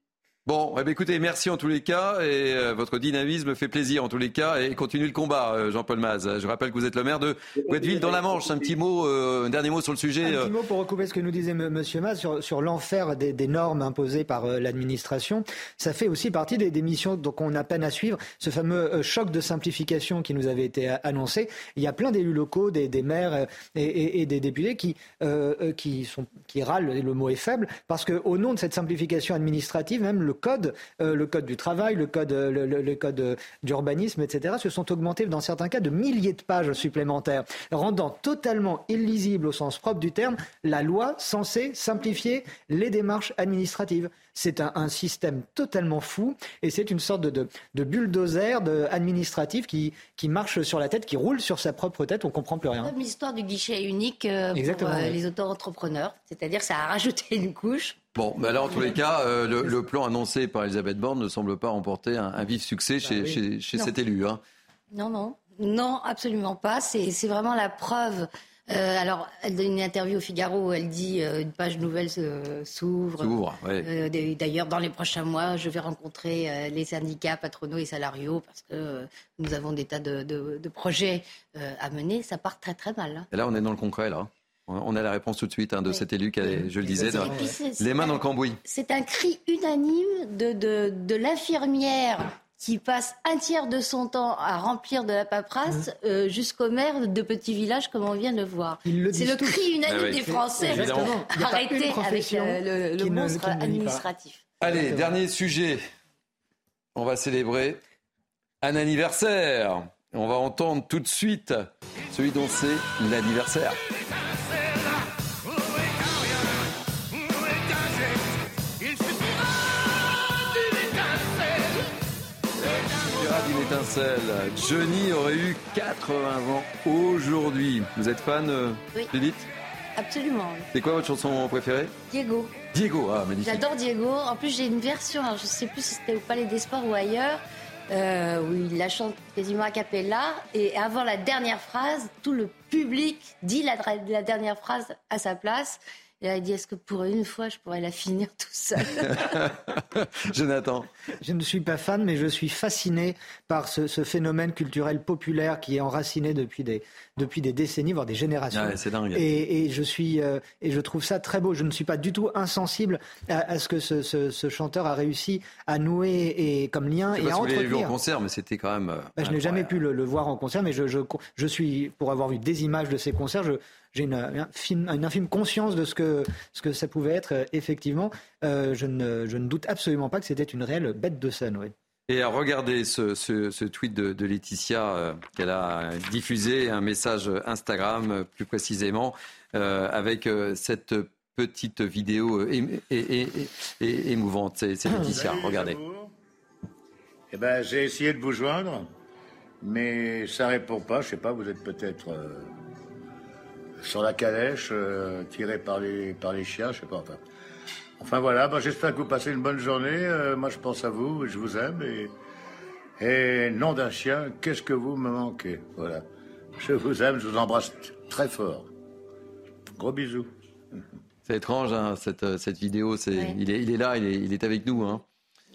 Bon, eh ben, écoutez, merci en tous les cas et euh, votre dynamisme fait plaisir en tous les cas et continue le combat, euh, Jean-Paul Maz. Je rappelle que vous êtes le maire de Guedville dans la Manche. Un petit mot, euh, un dernier mot sur le sujet. Un petit mot pour recouper ce que nous disait Monsieur Maz sur, sur l'enfer des, des, normes imposées par l'administration. Ça fait aussi partie des, des missions on a peine à suivre. Ce fameux choc de simplification qui nous avait été annoncé. Il y a plein d'élus locaux, des, des maires et, et, et, des députés qui qui sont qui râlent. Le mot est faible parce que au nom de cette simplification administrative, même le code, euh, le code du travail, le code, euh, le, code euh, d'urbanisme, etc., se sont augmentés dans certains cas de milliers de pages supplémentaires, rendant totalement illisible au sens propre du terme la loi censée simplifier les démarches administratives. C'est un, système totalement fou et c'est une sorte de, de, bulldozer administratif qui, qui marche sur la tête, qui roule sur sa propre tête, on comprend plus rien. Comme l'histoire du guichet unique pour les auto-entrepreneurs, c'est-à-dire ça a rajouté une couche Bon, mais alors, en tous les cas, euh, le, plan annoncé par Elisabeth Borne ne semble pas remporter un, vif succès chez, bah chez, cet élu. Hein. Non, non, non, absolument pas. C'est vraiment la preuve. Euh, alors, elle donne une interview au Figaro où elle dit euh, une page nouvelle s'ouvre. S'ouvre, D'ailleurs, dans les prochains mois, je vais rencontrer les syndicats patronaux et salariaux parce que nous avons des tas de, de projets à mener. Ça part très très mal. Hein. Et là, on est dans le concret, là. On a la réponse tout de suite hein, de cet élu qui, je le disais, les mains dans le cambouis. C'est un cri unanime de, de, l'infirmière qui passe un tiers de son temps à remplir de la paperasse mmh. euh, jusqu'au maire de petits villages comme on vient de le voir. C'est le cri unanime ah des Français. Arrêtez avec euh, le, monstre administratif. Allez, dernier sujet. On va célébrer un anniversaire. On va entendre tout de suite celui dont c'est l'anniversaire. étincelle. Johnny aurait eu 80 ans aujourd'hui. Vous êtes fan, euh, oui. Absolument. C'est quoi votre chanson préférée? Diego. Diego, ah, magnifique. J'adore Diego. En plus, j'ai une version, je ne sais plus si c'était au Palais des Sports ou ailleurs, euh, où il la chante quasiment a cappella. Et avant la dernière phrase, tout le public dit la, la dernière phrase à sa place. Et il dit Est-ce que pour une fois, je pourrais la finir tout seul *laughs* Jonathan. Je ne suis pas fan, mais je suis fasciné par ce, phénomène culturel populaire qui est enraciné depuis des, depuis des décennies, voire des générations. c'est dingue. Et, je suis, euh, et je trouve ça très beau. Je ne suis pas du tout insensible à, ce que ce, chanteur a réussi à nouer et, comme lien et à entretenir. Vous vu en concert, mais c'était quand même. Bah, je n'ai jamais pu le, voir en concert, mais je, je, je suis, pour avoir vu des images de ces concerts, je, j'ai une, infime conscience de ce que, ce que ça pouvait être, euh, effectivement. Euh, je, ne, je, ne, doute absolument pas que c'était une réelle bête de scène. Oui. Et à regarder ce, ce, tweet de, Laetitia, euh, qu'elle a diffusé, un message Instagram plus précisément, avec cette petite vidéo émouvante. C'est Laetitia, regardez. Eh ben, j'ai essayé de vous joindre, mais ça répond pas. Je sais pas, vous êtes peut-être sur la calèche, euh, tiré par les, par les chiens, je sais pas. Enfin, enfin voilà, bah, j'espère que vous passez une bonne journée. Euh, moi, je pense à vous, je vous aime. Et, et nom d'un chien, qu'est-ce que vous me manquez? Voilà. Je vous aime, je vous embrasse très fort. Gros bisous. C'est étrange, hein, cette, euh, cette vidéo. C'est, il, est, il est là, il est, il est avec nous. Hein.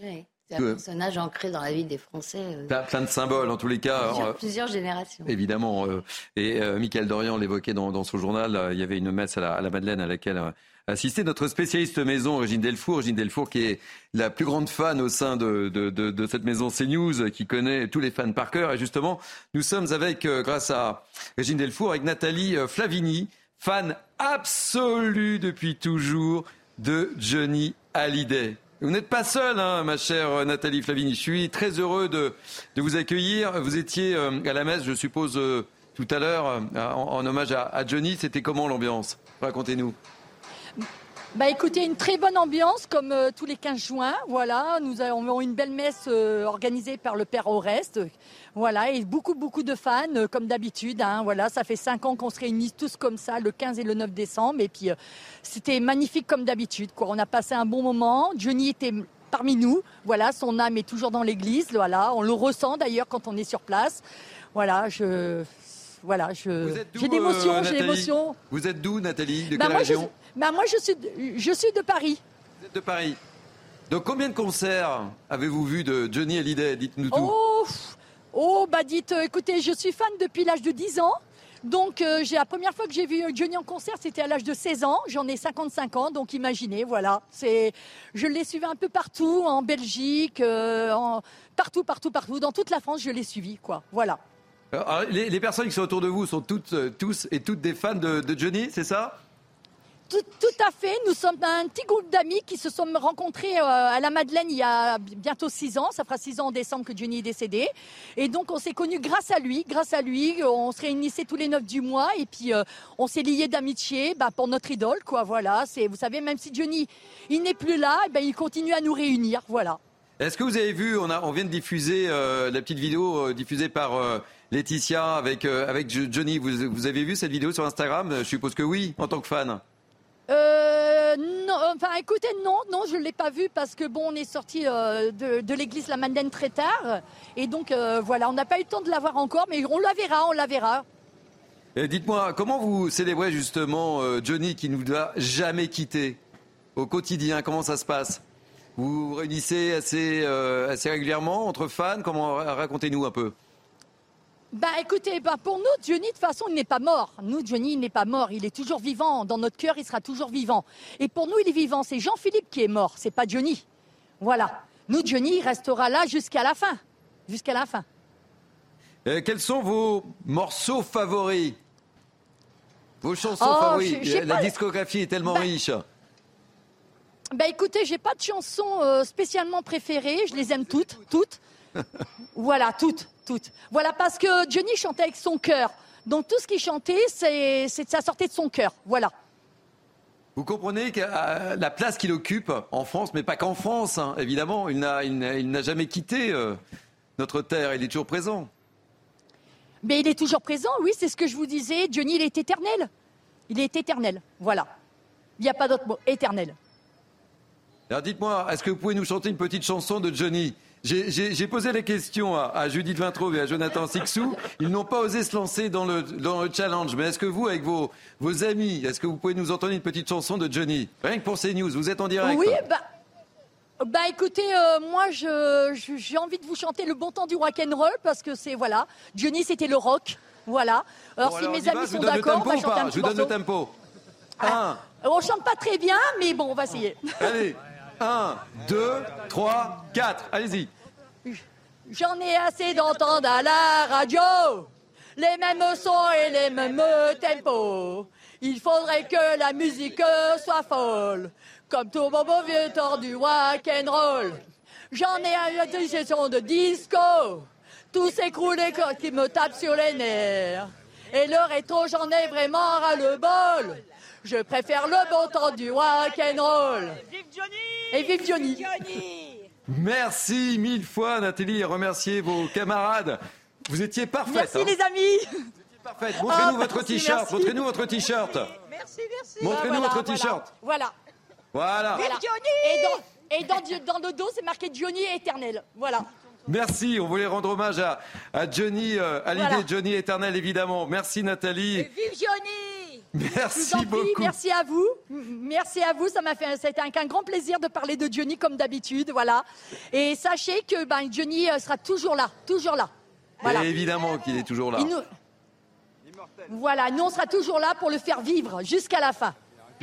Oui. C'est un personnage ancré dans la vie des Français. Euh, plein, de symboles, en tous les cas. Plusieurs, euh, générations. Évidemment. Euh, et Michael Dorian l'évoquait dans, son journal. il y avait une messe à la, Madeleine à laquelle assistait notre spécialiste maison, Régine Delfour. Régine Delfour, qui est la plus grande fan au sein de, de, cette maison CNews, qui connaît tous les fans par cœur. Et justement, nous sommes avec, grâce à Régine Delfour, avec Nathalie Flavini, fan absolue depuis toujours de Johnny Hallyday. Vous n'êtes pas seule, hein, ma chère Nathalie Flavini. Je suis très heureux de, vous accueillir. Vous étiez euh, à la messe, je suppose, euh, tout à l'heure, euh, en, hommage à, Johnny. C'était comment l'ambiance? Racontez-nous. Bah écoutez, une très bonne ambiance comme euh, tous les 15 juin. Voilà, nous avons une belle messe euh, organisée par le Père Oreste. Voilà, et beaucoup beaucoup de fans euh, comme d'habitude. Hein, voilà, ça fait cinq ans qu'on se réunit tous comme ça le 15 et le 9 décembre. Et puis c'était magnifique comme d'habitude. Quoi, on a passé un bon moment. Johnny était parmi nous. Voilà, son âme est toujours dans l'église. Voilà, on le ressent d'ailleurs quand on est sur place. Voilà, je voilà, je j'ai d'émotion, j'ai d'émotion. Vous êtes d'où, Nathalie? De bah, quelle région? Bah moi, je suis, je suis de Paris. Vous êtes de Paris. Donc, combien de concerts avez-vous vu de Johnny Hallyday Dites-nous tout. Oh, oh, bah dites, euh, écoutez, je suis fan depuis l'âge de 10 ans. Donc, euh, j'ai la première fois que j'ai vu Johnny en concert, c'était à l'âge de 16 ans. J'en ai 55 ans, donc imaginez, voilà. C'est, je l'ai suivi un peu partout, en Belgique, euh, en, partout, partout, partout, dans toute la France, je l'ai suivi, quoi. Voilà. les, personnes qui sont autour de vous sont toutes, tous et toutes des fans de Johnny, c'est ça? Tout, à fait. Nous sommes un petit groupe d'amis qui se sont rencontrés euh, à la Madeleine il y a bientôt six ans. Ça fera six ans en décembre que Johnny est décédé. Et donc, on s'est connus grâce à lui. Grâce à lui, on se réunissait tous les neuf du mois. Et puis, euh, on s'est liés d'amitié bah, pour notre idole. Quoi. Voilà. C'est, vous savez, même si Johnny il n'est plus là, eh ben, il continue à nous réunir. Voilà. Est-ce que vous avez vu, on, vient de diffuser euh, la petite vidéo diffusée par Laetitia avec, Johnny. Vous avez vu cette vidéo sur Instagram? Je suppose que oui, en tant que fan. Euh, non, enfin écoutez, non, non, je ne l'ai pas vu parce que bon, on est sorti euh, de, l'église La Madeleine très tard. Et donc euh, voilà, on n'a pas eu le temps de la voir encore, mais on la verra, on la verra. Dites-moi, comment vous célébrez justement Johnny qui ne nous a jamais quittés au quotidien? Comment ça se passe? Vous vous réunissez assez, assez régulièrement entre fans? Comment Racontez-nous un peu. Bah écoutez, bah pour nous, Johnny, de toute façon, il n'est pas mort. Nous, Johnny, il n'est pas mort. Il est toujours vivant. Dans notre cœur, il sera toujours vivant. Et pour nous, il est vivant. C'est Jean-Philippe qui est mort. C'est pas Johnny. Voilà. Nous, Johnny, il restera là jusqu'à la fin. Jusqu'à la fin. Euh, quels sont vos morceaux favoris? Vos chansons oh, favorites La discographie est tellement bah riche. Bah écoutez, j'ai pas de chansons euh, spécialement préférées. Je les aime toutes, toutes. *laughs* voilà, toutes toutes. Voilà, parce que Johnny chantait avec son cœur. Donc tout ce qu'il chantait, c'est, ça sortait de son cœur. Voilà. Vous comprenez que euh, la place qu'il occupe en France, mais pas qu'en France, hein, évidemment, il n'a, jamais quitté euh, notre terre, il est toujours présent. Mais il est toujours présent, oui, c'est ce que je vous disais. Johnny, il est éternel. Il est éternel, voilà. Il n'y a pas d'autre mot, éternel. Alors dites-moi, est-ce que vous pouvez nous chanter une petite chanson de Johnny? J'ai posé la question à, Judith Vintraud et à Jonathan Sixou. Ils n'ont pas osé se lancer dans le, dans le challenge. Mais est-ce que vous, avec vos, vos amis, est-ce que vous pouvez nous entendre une petite chanson de Johnny? Rien que pour CNews, vous êtes en direct. Oui, bah, bah écoutez, euh, moi j'ai envie de vous chanter le bon temps du rock and roll parce que c'est voilà, Johnny c'était le rock, voilà. Alors si mes amis sont d'accord, on va chanter un petit Je vous donne le tempo. Ah, on chante pas très bien, mais bon, on va essayer. Allez. *laughs* 1, 2, 3, 4. Allez-y. J'en ai assez d'entendre à la radio les mêmes sons et les mêmes tempos. Il faudrait que la musique soit folle, comme tout bon beau vieux temps du rock and roll. J'en ai une session de disco, tout s'écroule qui me tape sur les nerfs. Et le rétro, j'en ai vraiment ras le bol. Je préfère le bon temps du rock and roll. Vive Johnny Et vive Johnny, Merci mille fois Nathalie et remerciez vos camarades. Vous étiez parfaite. Merci hein. les amis. Vous étiez parfaite. Montrez-nous ah, votre t-shirt. Montrez-nous votre t-shirt. Merci, merci. Montrez-nous votre t-shirt. Voilà. Voilà. Vive Johnny Et dans, le dos, c'est marqué Johnny éternel. Voilà. Merci, on voulait rendre hommage à, Johnny, euh, à l'idée de Johnny éternel évidemment. Merci Nathalie. Et vive Johnny Merci beaucoup. merci à vous. Merci à vous. Ça m'a fait, été un, grand plaisir de parler de Johnny comme d'habitude, voilà. Et sachez que ben, Johnny euh, sera toujours là, toujours là. Voilà. évidemment qu'il est toujours là. Voilà, nous on sera toujours là pour le faire vivre jusqu'à la fin.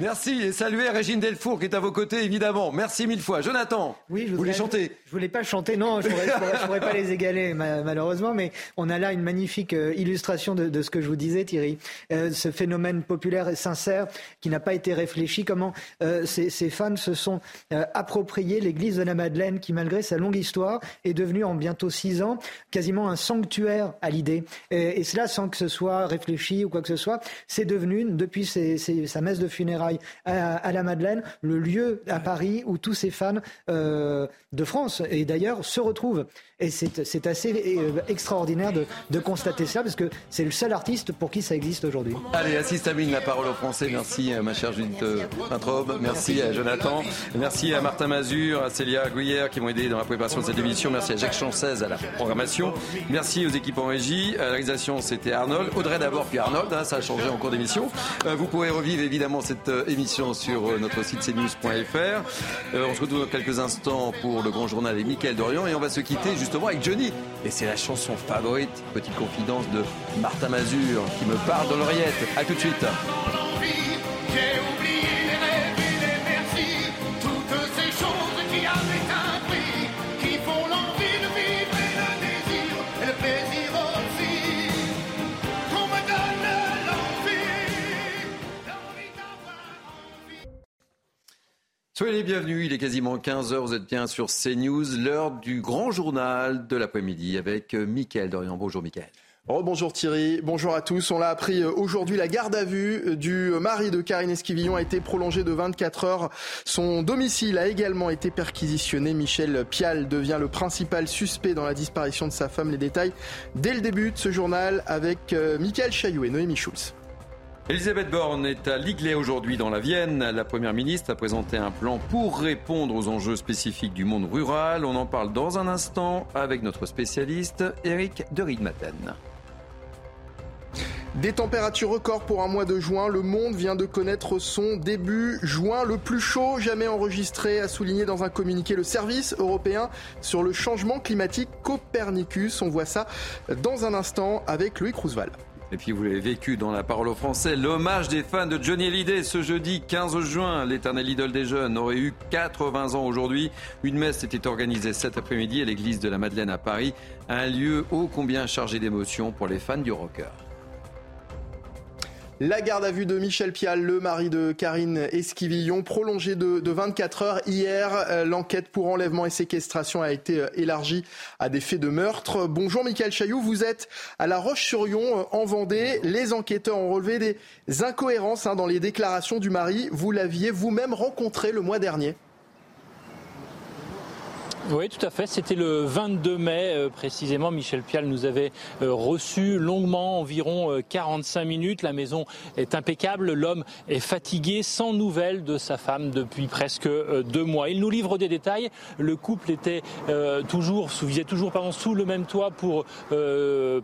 Merci et saluez Régine Delfour qui est à vos côtés évidemment. Merci mille fois. Jonathan, oui, je vous voulez chanter Je voulais pas chanter, non, je ne pourrais, pas les égaler malheureusement, mais on a là une magnifique euh, illustration de, ce que je vous disais Thierry. Euh, ce phénomène populaire et sincère qui n'a pas été réfléchi, comment euh, ces, fans se sont appropriés l'église de la Madeleine qui malgré sa longue histoire est devenue en bientôt six ans quasiment un sanctuaire à l'idée. Et, cela sans que ce soit réfléchi ou quoi que ce soit, c'est devenu depuis sa messe de funérailles à, la Madeleine, le lieu à Paris où tous ces fans de France et d'ailleurs se retrouvent. Et c'est assez euh, extraordinaire de, constater ça parce que c'est le seul artiste pour qui ça existe aujourd'hui. Allez, assiste Amine, la parole au français. Merci à ma chère Judith Pintrobe. Merci à Jonathan. Merci à Martin Mazur, à Célia Gouillère qui m'ont aidé dans la préparation de cette émission. Merci à Jacques Chancaise à la programmation. Merci aux équipes en régie. À la réalisation, c'était Arnold. Audrey d'abord, puis Arnold. Hein, ça a changé en cours d'émission. Euh, vous pourrez revivre évidemment cette euh, émission sur notre site cnews.fr. on se retrouve dans quelques instants pour le grand journal et Mickaël Dorian. Et on va se quitter justement avec Johnny. Et c'est la chanson favorite, petite confidence de Martha Mazur qui me parle dans l'oreillette. A tout de suite. Soyez les bienvenus, il est quasiment 15h, vous êtes bien sur CNews, l'heure du grand journal de l'après-midi avec euh, Mickaël Dorian. Bonjour Mickaël. Oh, bonjour Thierry, bonjour à tous. On l'a appris euh, aujourd'hui, la garde à vue euh, du mari de Karine Esquivillon a été prolongée de 24 heures. Son domicile a également été perquisitionné. Michel Pial devient le principal suspect dans la disparition de sa femme. Les détails dès le début de ce journal avec Michael Chailloux et Noémie Schulz. Elisabeth Borne est à Liglet aujourd'hui dans la Vienne. La Première ministre a présenté un plan pour répondre aux enjeux spécifiques du monde rural. On en parle dans un instant avec notre spécialiste Eric de Riedmaten. Des températures records pour un mois de juin. Le monde vient de connaître son début juin le plus chaud jamais enregistré, a souligné dans un communiqué le service européen sur le changement climatique Copernicus. On voit ça dans un instant avec Louis Roosevelt. Et puis vous l'avez vécu dans la parole au français, l'hommage des fans de Johnny Hallyday ce jeudi 15 juin. L'éternel idole des jeunes aurait eu 80 ans aujourd'hui. Une messe était organisée cet après-midi à l'église de la Madeleine à Paris, un lieu ô combien chargé d'émotions pour les fans du rocker. La garde à vue de Michel Pial, le mari de Karine Esquivillon, prolongée de, 24 heures. Hier, euh, l'enquête pour enlèvement et séquestration a été euh, élargie à des faits de meurtre. Bonjour Michael Chailloux, vous êtes à La Roche-sur-Yon euh, en Vendée. Les enquêteurs ont relevé des incohérences hein, dans les déclarations du mari. Vous l'aviez vous-même rencontré le mois dernier. Oui, tout à fait. C'était le 22 mai euh, précisément. Michel Pial nous avait euh, reçu longuement, environ 45 euh, minutes. La maison est impeccable. L'homme est fatigué, sans nouvelles de sa femme depuis presque deux mois. Il nous livre des détails. Le couple était toujours, vivait toujours pardon, sous le même toit pour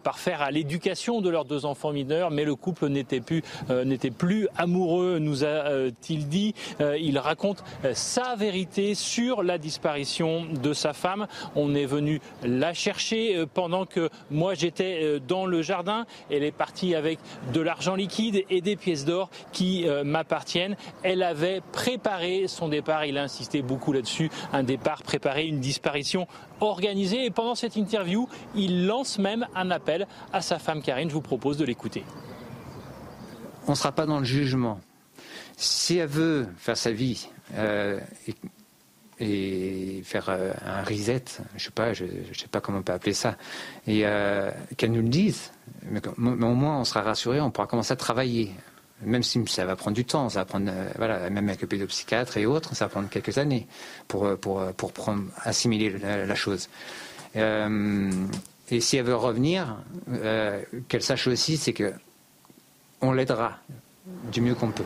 parfaire à l'éducation de leurs deux enfants mineurs, mais le couple n'était plus, n'était plus amoureux, nous a-t-il dit. il raconte sa vérité sur la disparition de sa femme. On est venu la chercher euh, pendant que moi j'étais euh, dans le jardin. Elle est partie avec de l'argent liquide et des pièces d'or qui euh, m'appartiennent. Elle avait préparé son départ. Il a insisté beaucoup là-dessus. Un départ préparé, une disparition organisée. Et pendant cette interview, il lance même un appel à sa femme Karine. Je vous propose de l'écouter. On ne sera pas dans le jugement. Si elle veut faire sa vie et faire euh, un reset, je sais pas, je, sais pas comment on peut appeler ça, et euh, qu'elle nous le dise. Mais, au moins, on sera rassuré, on pourra commencer à travailler. Même si ça va prendre du temps, ça va prendre, euh, voilà, même avec le pédopsychiatre et autres, ça va prendre quelques années pour, pour, pour prendre, assimiler la, chose. et si elle veut revenir, qu'elle sache aussi, c'est que on l'aidera du mieux qu'on peut.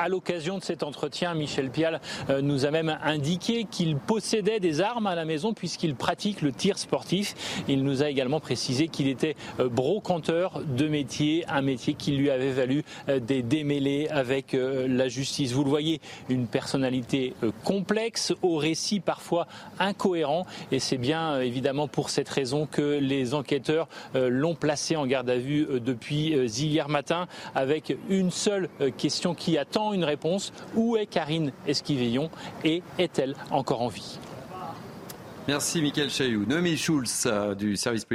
À l'occasion de cet entretien, Michel Pial euh, nous a même indiqué qu'il possédait des armes à la maison puisqu'il pratique le tir sportif. Il nous a également précisé qu'il était euh, brocanteur de métier, un métier qui lui avait valu euh, des démêlés avec la justice. Vous le voyez, une personnalité complexe, au récit parfois incohérent, et c'est bien évidemment pour cette raison que les enquêteurs l'ont placé en garde à vue depuis hier matin, avec une seule question qui attend une réponse. Où est Karine Esquivillon et est-elle encore en vie? Merci Michael Chailloux. Noémie Schulz euh, du service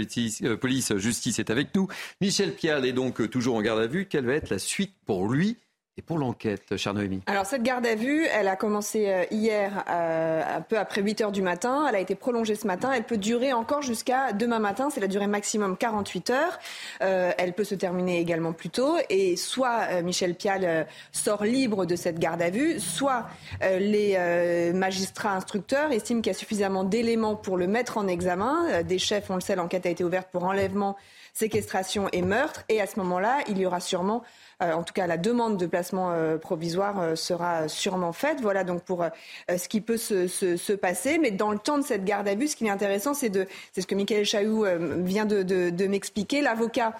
euh, police, justice est avec nous. Michel Pial est donc toujours en garde à vue. Quelle va être la suite pour lui? Et pour l'enquête, cher Noémie Alors cette garde à vue, elle a commencé euh, hier euh, un peu après 8 heures du matin. Elle a été prolongée ce matin. Elle peut durer encore jusqu'à demain matin. C'est la durée maximum 48 heures. Euh, elle peut se terminer également plus tôt. Et soit Michel Pial sort libre de cette garde à vue, soit les magistrats instructeurs estiment qu'il y a suffisamment d'éléments pour le mettre en examen. des chefs, on le sait, l'enquête a été ouverte pour enlèvement, séquestration et meurtre. Et à ce moment-là, il y aura sûrement en tout cas, la demande de placement euh, provisoire euh, sera sûrement faite. Voilà donc pour ce qui peut se, passer. Mais dans le temps de cette garde à vue, ce qui est intéressant, c'est de, c'est ce que Michael Chahoud vient de m'expliquer. L'avocat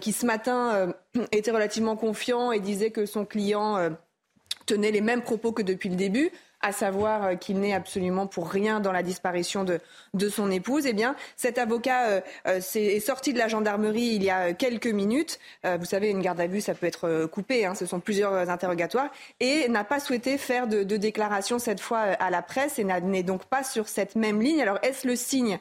qui ce matin était relativement confiant et disait que son client tenait les mêmes propos que depuis le début à savoir euh, qu'il n'est absolument pour rien dans la disparition de, son épouse, eh bien, cet avocat euh, euh, est sorti de la gendarmerie il y a quelques minutes. vous savez, une garde à vue, ça peut être coupé, hein, ce sont plusieurs interrogatoires, et n'a pas souhaité faire de, déclaration cette fois à la presse et n'est donc pas sur cette même ligne. Alors, est-ce le signe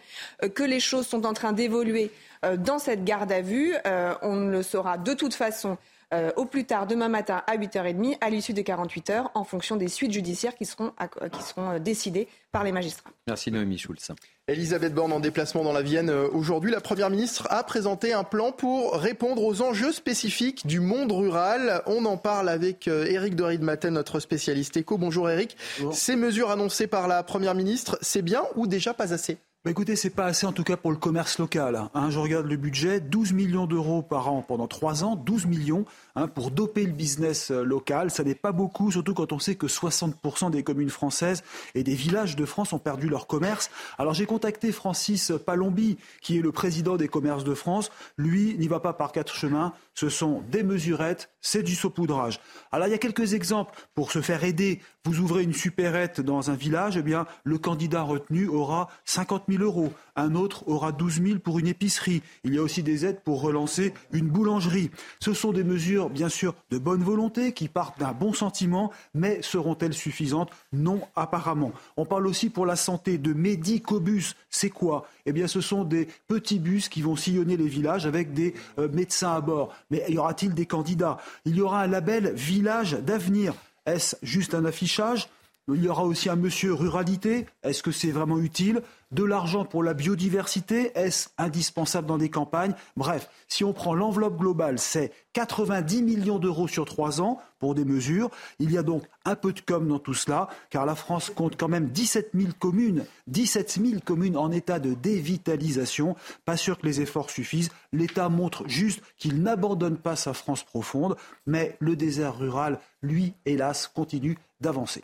que les choses sont en train d'évoluer dans cette garde à vue? On le saura de toute façon euh, au plus tard demain matin à 8h30 à l'issue des 48 heures en fonction des suites judiciaires qui seront, qui seront euh, décidées par les magistrats. Merci Noémie Schulz. Elisabeth Borne en déplacement dans la Vienne euh, aujourd'hui. La Première ministre a présenté un plan pour répondre aux enjeux spécifiques du monde rural. On en parle avec Éric de Maten, notre spécialiste éco. Bonjour Éric. Ces mesures annoncées par la Première ministre, c'est bien ou déjà pas assez? Bah écoutez, c'est pas assez en tout cas pour le commerce local. Hein. je regarde le budget, 12 millions d'euros par an pendant 3 ans, 12 millions hein, pour doper le business euh, local. Ça n'est pas beaucoup, surtout quand on sait que 60% des communes françaises et des villages de France ont perdu leur commerce. Alors j'ai contacté Francis Palombi, qui est le président des commerces de France. Lui n'y va pas par quatre chemins. Ce sont des mesurettes, c'est du saupoudrage. Alors il y a quelques exemples pour se faire aider. Vous ouvrez une supérette dans un village, eh bien le candidat retenu aura 50 000 euros. Un autre aura 12 000 pour une épicerie. Il y a aussi des aides pour relancer une boulangerie. Ce sont des mesures, bien sûr, de bonne volonté qui partent d'un bon sentiment, mais seront-elles suffisantes? Non, apparemment. On parle aussi pour la santé de médicobus. C'est quoi? Eh bien, ce sont des petits bus qui vont sillonner les villages avec des euh, médecins à bord. Mais y aura-t-il des candidats? Il y aura un label village d'avenir. Est-ce juste un affichage? Il y aura aussi un monsieur ruralité. Est-ce que c'est vraiment utile? De l'argent pour la biodiversité. Est-ce indispensable dans des campagnes? Bref, si on prend l'enveloppe globale, c'est 90 millions d'euros sur trois ans pour des mesures. Il y a donc un peu de com dans tout cela, car la France compte quand même 17 000 communes, 17 000 communes en état de dévitalisation. Pas sûr que les efforts suffisent. L'État montre juste qu'il n'abandonne pas sa France profonde, mais le désert rural, lui, hélas, continue d'avancer.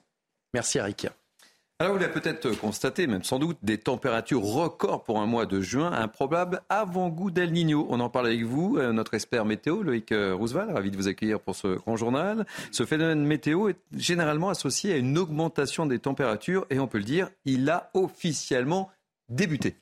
Merci Eric. Alors vous l'avez peut-être constaté, même sans doute, des températures records pour un mois de juin, un probable avant-goût d'El Niño. On en parle avec vous, euh, notre expert météo, Loïc euh, Roosevelt, ravi de vous accueillir pour ce grand journal. Ce phénomène météo est généralement associé à une augmentation des températures et on peut le dire, il a officiellement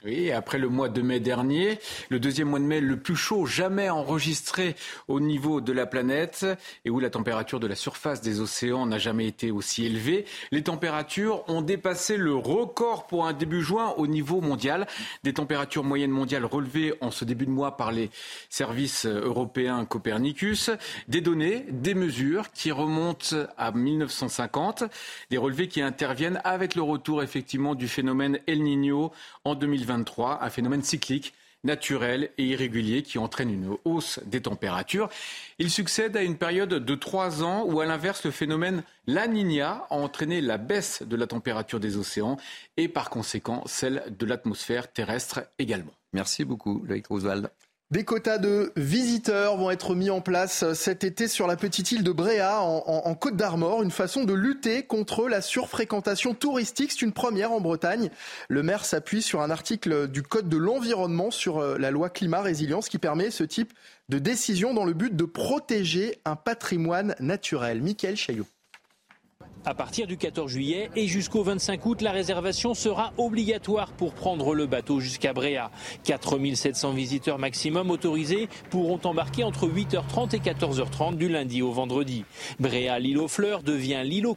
Oui, après le mois de mai dernier, le deuxième mois de mai le plus chaud jamais enregistré au niveau de la planète et où la température de la surface des océans n'a jamais été aussi élevée. Les températures ont dépassé le record pour un début juin au niveau mondial. Des températures moyennes mondiales relevées en ce début de mois par les services européens Copernicus. Des données, des mesures qui remontent à 1950, des relevés qui interviennent avec le retour effectivement du phénomène El Niño en 2023, un phénomène cyclique naturel et irrégulier qui entraîne une hausse des températures. Il succède à une période de trois ans où, à l'inverse, le phénomène La Niña a entraîné la baisse de la température des océans et, par conséquent, celle de l'atmosphère terrestre également. Merci beaucoup, Loïc Oswald. Des quotas de visiteurs vont être mis en place cet été sur la petite île de Bréa, en, Côte d'Armor, une façon de lutter contre la surfréquentation touristique. C'est une première en Bretagne. Le maire s'appuie sur un article du Code de l'environnement sur euh, la loi climat résilience qui permet ce type de décision dans le but de protéger un patrimoine naturel. Michael Chaillot. À partir du 14 juillet et jusqu'au 25 août, la réservation sera obligatoire pour prendre le bateau jusqu'à Bréa. 4700 visiteurs maximum autorisés pourront embarquer entre 8h30 et 14h30 du lundi au vendredi. Bréa, l'île aux fleurs, devient l'île aux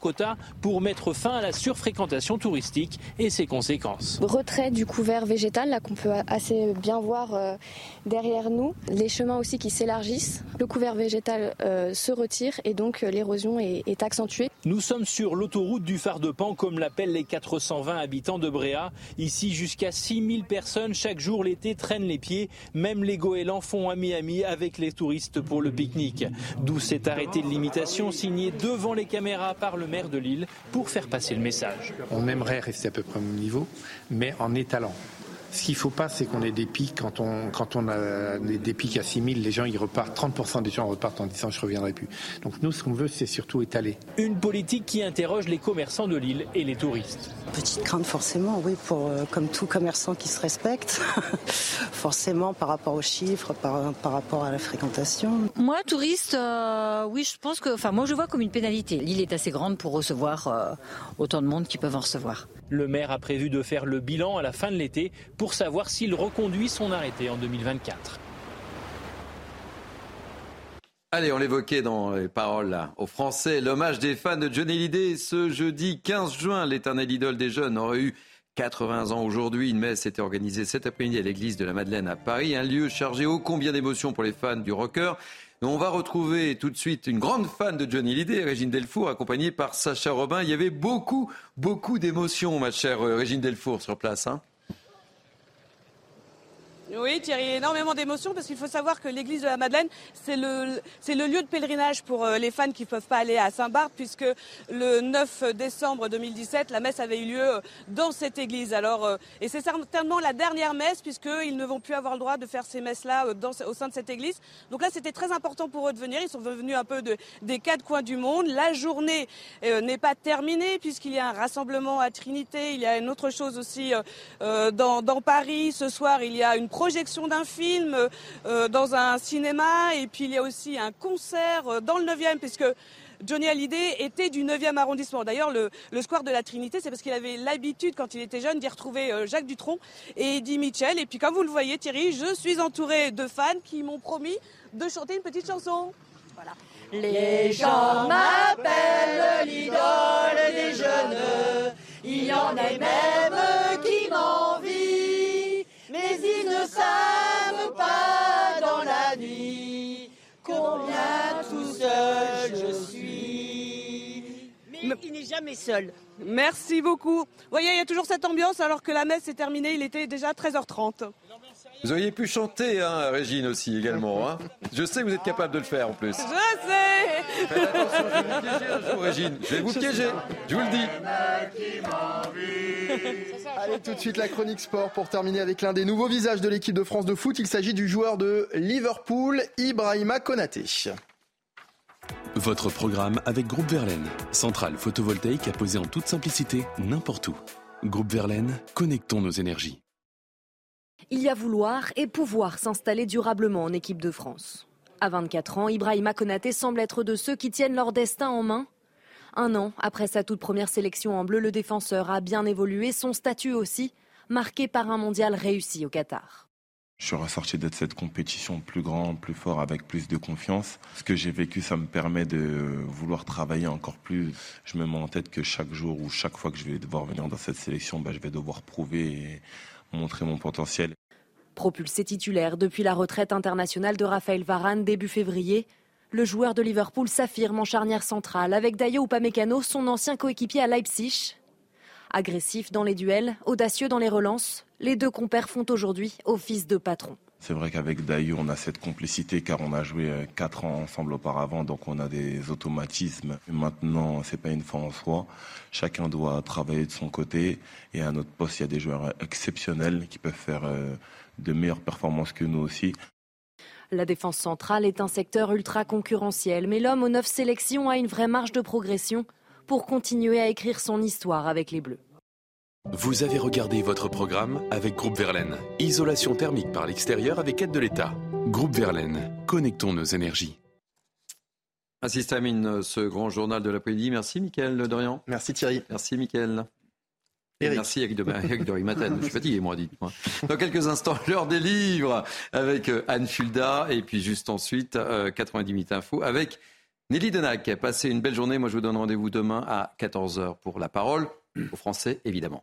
pour mettre fin à la surfréquentation touristique et ses conséquences. Retrait du couvert végétal, là qu'on peut assez bien voir euh, derrière nous. Les chemins aussi qui s'élargissent. Le couvert végétal euh, se retire et donc euh, l'érosion est, est accentuée. Nous sommes sur l'autoroute du phare de Pan, comme l'appellent les 420 habitants de Bréa. Ici, jusqu'à 6000 personnes chaque jour l'été traînent les pieds. Même les goélands font ami-ami avec les touristes pour le pique-nique. D'où cet arrêté de limitation signé devant les caméras par le maire de Lille pour faire passer le message. On aimerait rester à peu près au même niveau, mais en étalant. Ce qu'il ne faut pas, c'est qu'on ait des pics. Quand on, quand on a des pics à 6 000, les gens ils repartent, 30% des gens repartent en disant je ne reviendrai plus. Donc nous, ce qu'on veut, c'est surtout étaler. Une politique qui interroge les commerçants de l'île et les touristes. Petite crainte forcément, oui, pour, euh, comme tout commerçant qui se respecte, *laughs* forcément par rapport aux chiffres, par, par rapport à la fréquentation. Moi, touriste, euh, oui, je pense que, enfin, moi, je vois comme une pénalité. L'île est assez grande pour recevoir euh, autant de monde qu'ils peuvent en recevoir. Le maire a prévu de faire le bilan à la fin de l'été pour savoir s'il reconduit son arrêté en 2024. Allez, on l'évoquait dans les paroles là, aux Français. L'hommage des fans de Johnny Hallyday ce jeudi 15 juin. L'éternel idole des jeunes aurait eu 80 ans aujourd'hui. Une messe était organisée cet après-midi à l'église de la Madeleine à Paris. Un lieu chargé ô combien d'émotions pour les fans du rocker. On va retrouver tout de suite une grande fan de Johnny Hallyday, Régine Delfour, accompagnée par Sacha Robin. Il y avait beaucoup, beaucoup d'émotions, ma chère euh, Régine Delfour, sur place. Hein oui, Thierry, énormément d'émotions parce qu'il faut savoir que l'église de la Madeleine, c'est le, le lieu de pèlerinage pour euh, les fans qui ne peuvent pas aller à Saint-Barth puisque le 9 décembre 2017, la messe avait eu lieu euh, dans cette église. Alors, euh, et c'est certainement la dernière messe puisqu'ils ne vont plus avoir le droit de faire ces messes-là au sein de cette église. Donc là, c'était très important pour eux de venir. Ils sont venus un peu de, des quatre coins du monde. La journée n'est pas terminée puisqu'il y a un rassemblement à Trinité. Il y a une autre chose aussi dans, dans Paris. Ce soir, il y a une projection d'un film euh, dans un cinéma et puis il y a aussi un concert euh, dans le 9e puisque Johnny Hallyday était du 9e arrondissement. D'ailleurs, le, square de la Trinité, c'est parce qu'il avait l'habitude, quand il était jeune, d'y retrouver euh, Jacques Dutronc et Eddie Mitchell. Et puis, comme vous le voyez, Thierry, je suis entourée de fans qui m'ont promis de chanter une petite chanson. Les gens m'appellent l'idole des jeunes. Il y en a même savent pas dans la nuit combien tout seul je suis. Mais il n'est jamais seul. Merci beaucoup. Vous voyez, il y a toujours cette ambiance alors que la messe est terminée, il était déjà 13h30. Vous auriez pu chanter, hein, Régine aussi également. Hein. Je sais que vous êtes capable de le faire en plus. Je sais. Faites attention, je vais vous piéger un jour, Régine. Je vais vous piéger. Je vous le dis. Allez, tout de suite la chronique sport pour terminer avec l'un des nouveaux visages de l'équipe de France de foot. Il s'agit du joueur de Liverpool, Ibrahima Konaté. Votre programme avec Groupe Verlaine, centrale photovoltaïque à poser en toute simplicité n'importe où. Groupe Verlaine, connectons nos énergies. Il y a vouloir et pouvoir s'installer durablement en équipe de France. À 24 ans, Ibrahima Konaté semble être de ceux qui tiennent leur destin en main. Un an après sa toute première sélection en bleu, le défenseur a bien évolué, son statut aussi, marqué par un mondial réussi au Qatar. Je suis ressorti de cette compétition plus grand, plus fort, avec plus de confiance. Ce que j'ai vécu, ça me permet de vouloir travailler encore plus. Je me mets en tête que chaque jour ou chaque fois que je vais devoir venir dans cette sélection, bah, je vais devoir prouver montrer mon potentiel. Propulsé titulaire depuis la retraite internationale de Raphaël Varane début février, le joueur de Liverpool s'affirme en charnière centrale avec Dayo Upamecano, son ancien coéquipier à Leipzig. Agressif dans les duels, audacieux dans les relances, les deux compères font aujourd'hui office de patron. C'est vrai qu'avec Dayo, on a cette complicité car on a joué euh, quatre ans ensemble auparavant, donc on a des automatismes. Maintenant, c'est pas une fin en soi. Chacun doit travailler de son côté. Et à notre poste, il y a des joueurs exceptionnels qui peuvent faire euh, de meilleures performances que nous aussi. La défense centrale est un secteur ultra concurrentiel, mais l'homme aux neuf sélections a une vraie marge de progression pour continuer à écrire son histoire avec les Bleus. Vous avez regardé votre programme avec Groupe Verlaine. Isolation thermique par l'extérieur avec aide de l'État. Groupe Verlaine, connectons nos énergies. Ainsi se termine ce grand journal de l'après-midi. Merci, Mickaël Dorian. Merci, Thierry. Merci, Mickaël. Eric. Merci Eric de, *laughs* Eric de Rimaten. Je suis fatigué, moi, dites-moi. Dans quelques instants, *laughs* l'heure des livres avec euh, Anne Fulda. Et puis juste ensuite, euh, 90 minutes info avec Nelly Denac. Passez une belle journée. Moi, je vous donne rendez-vous demain à 14h pour la parole, aux Français, évidemment.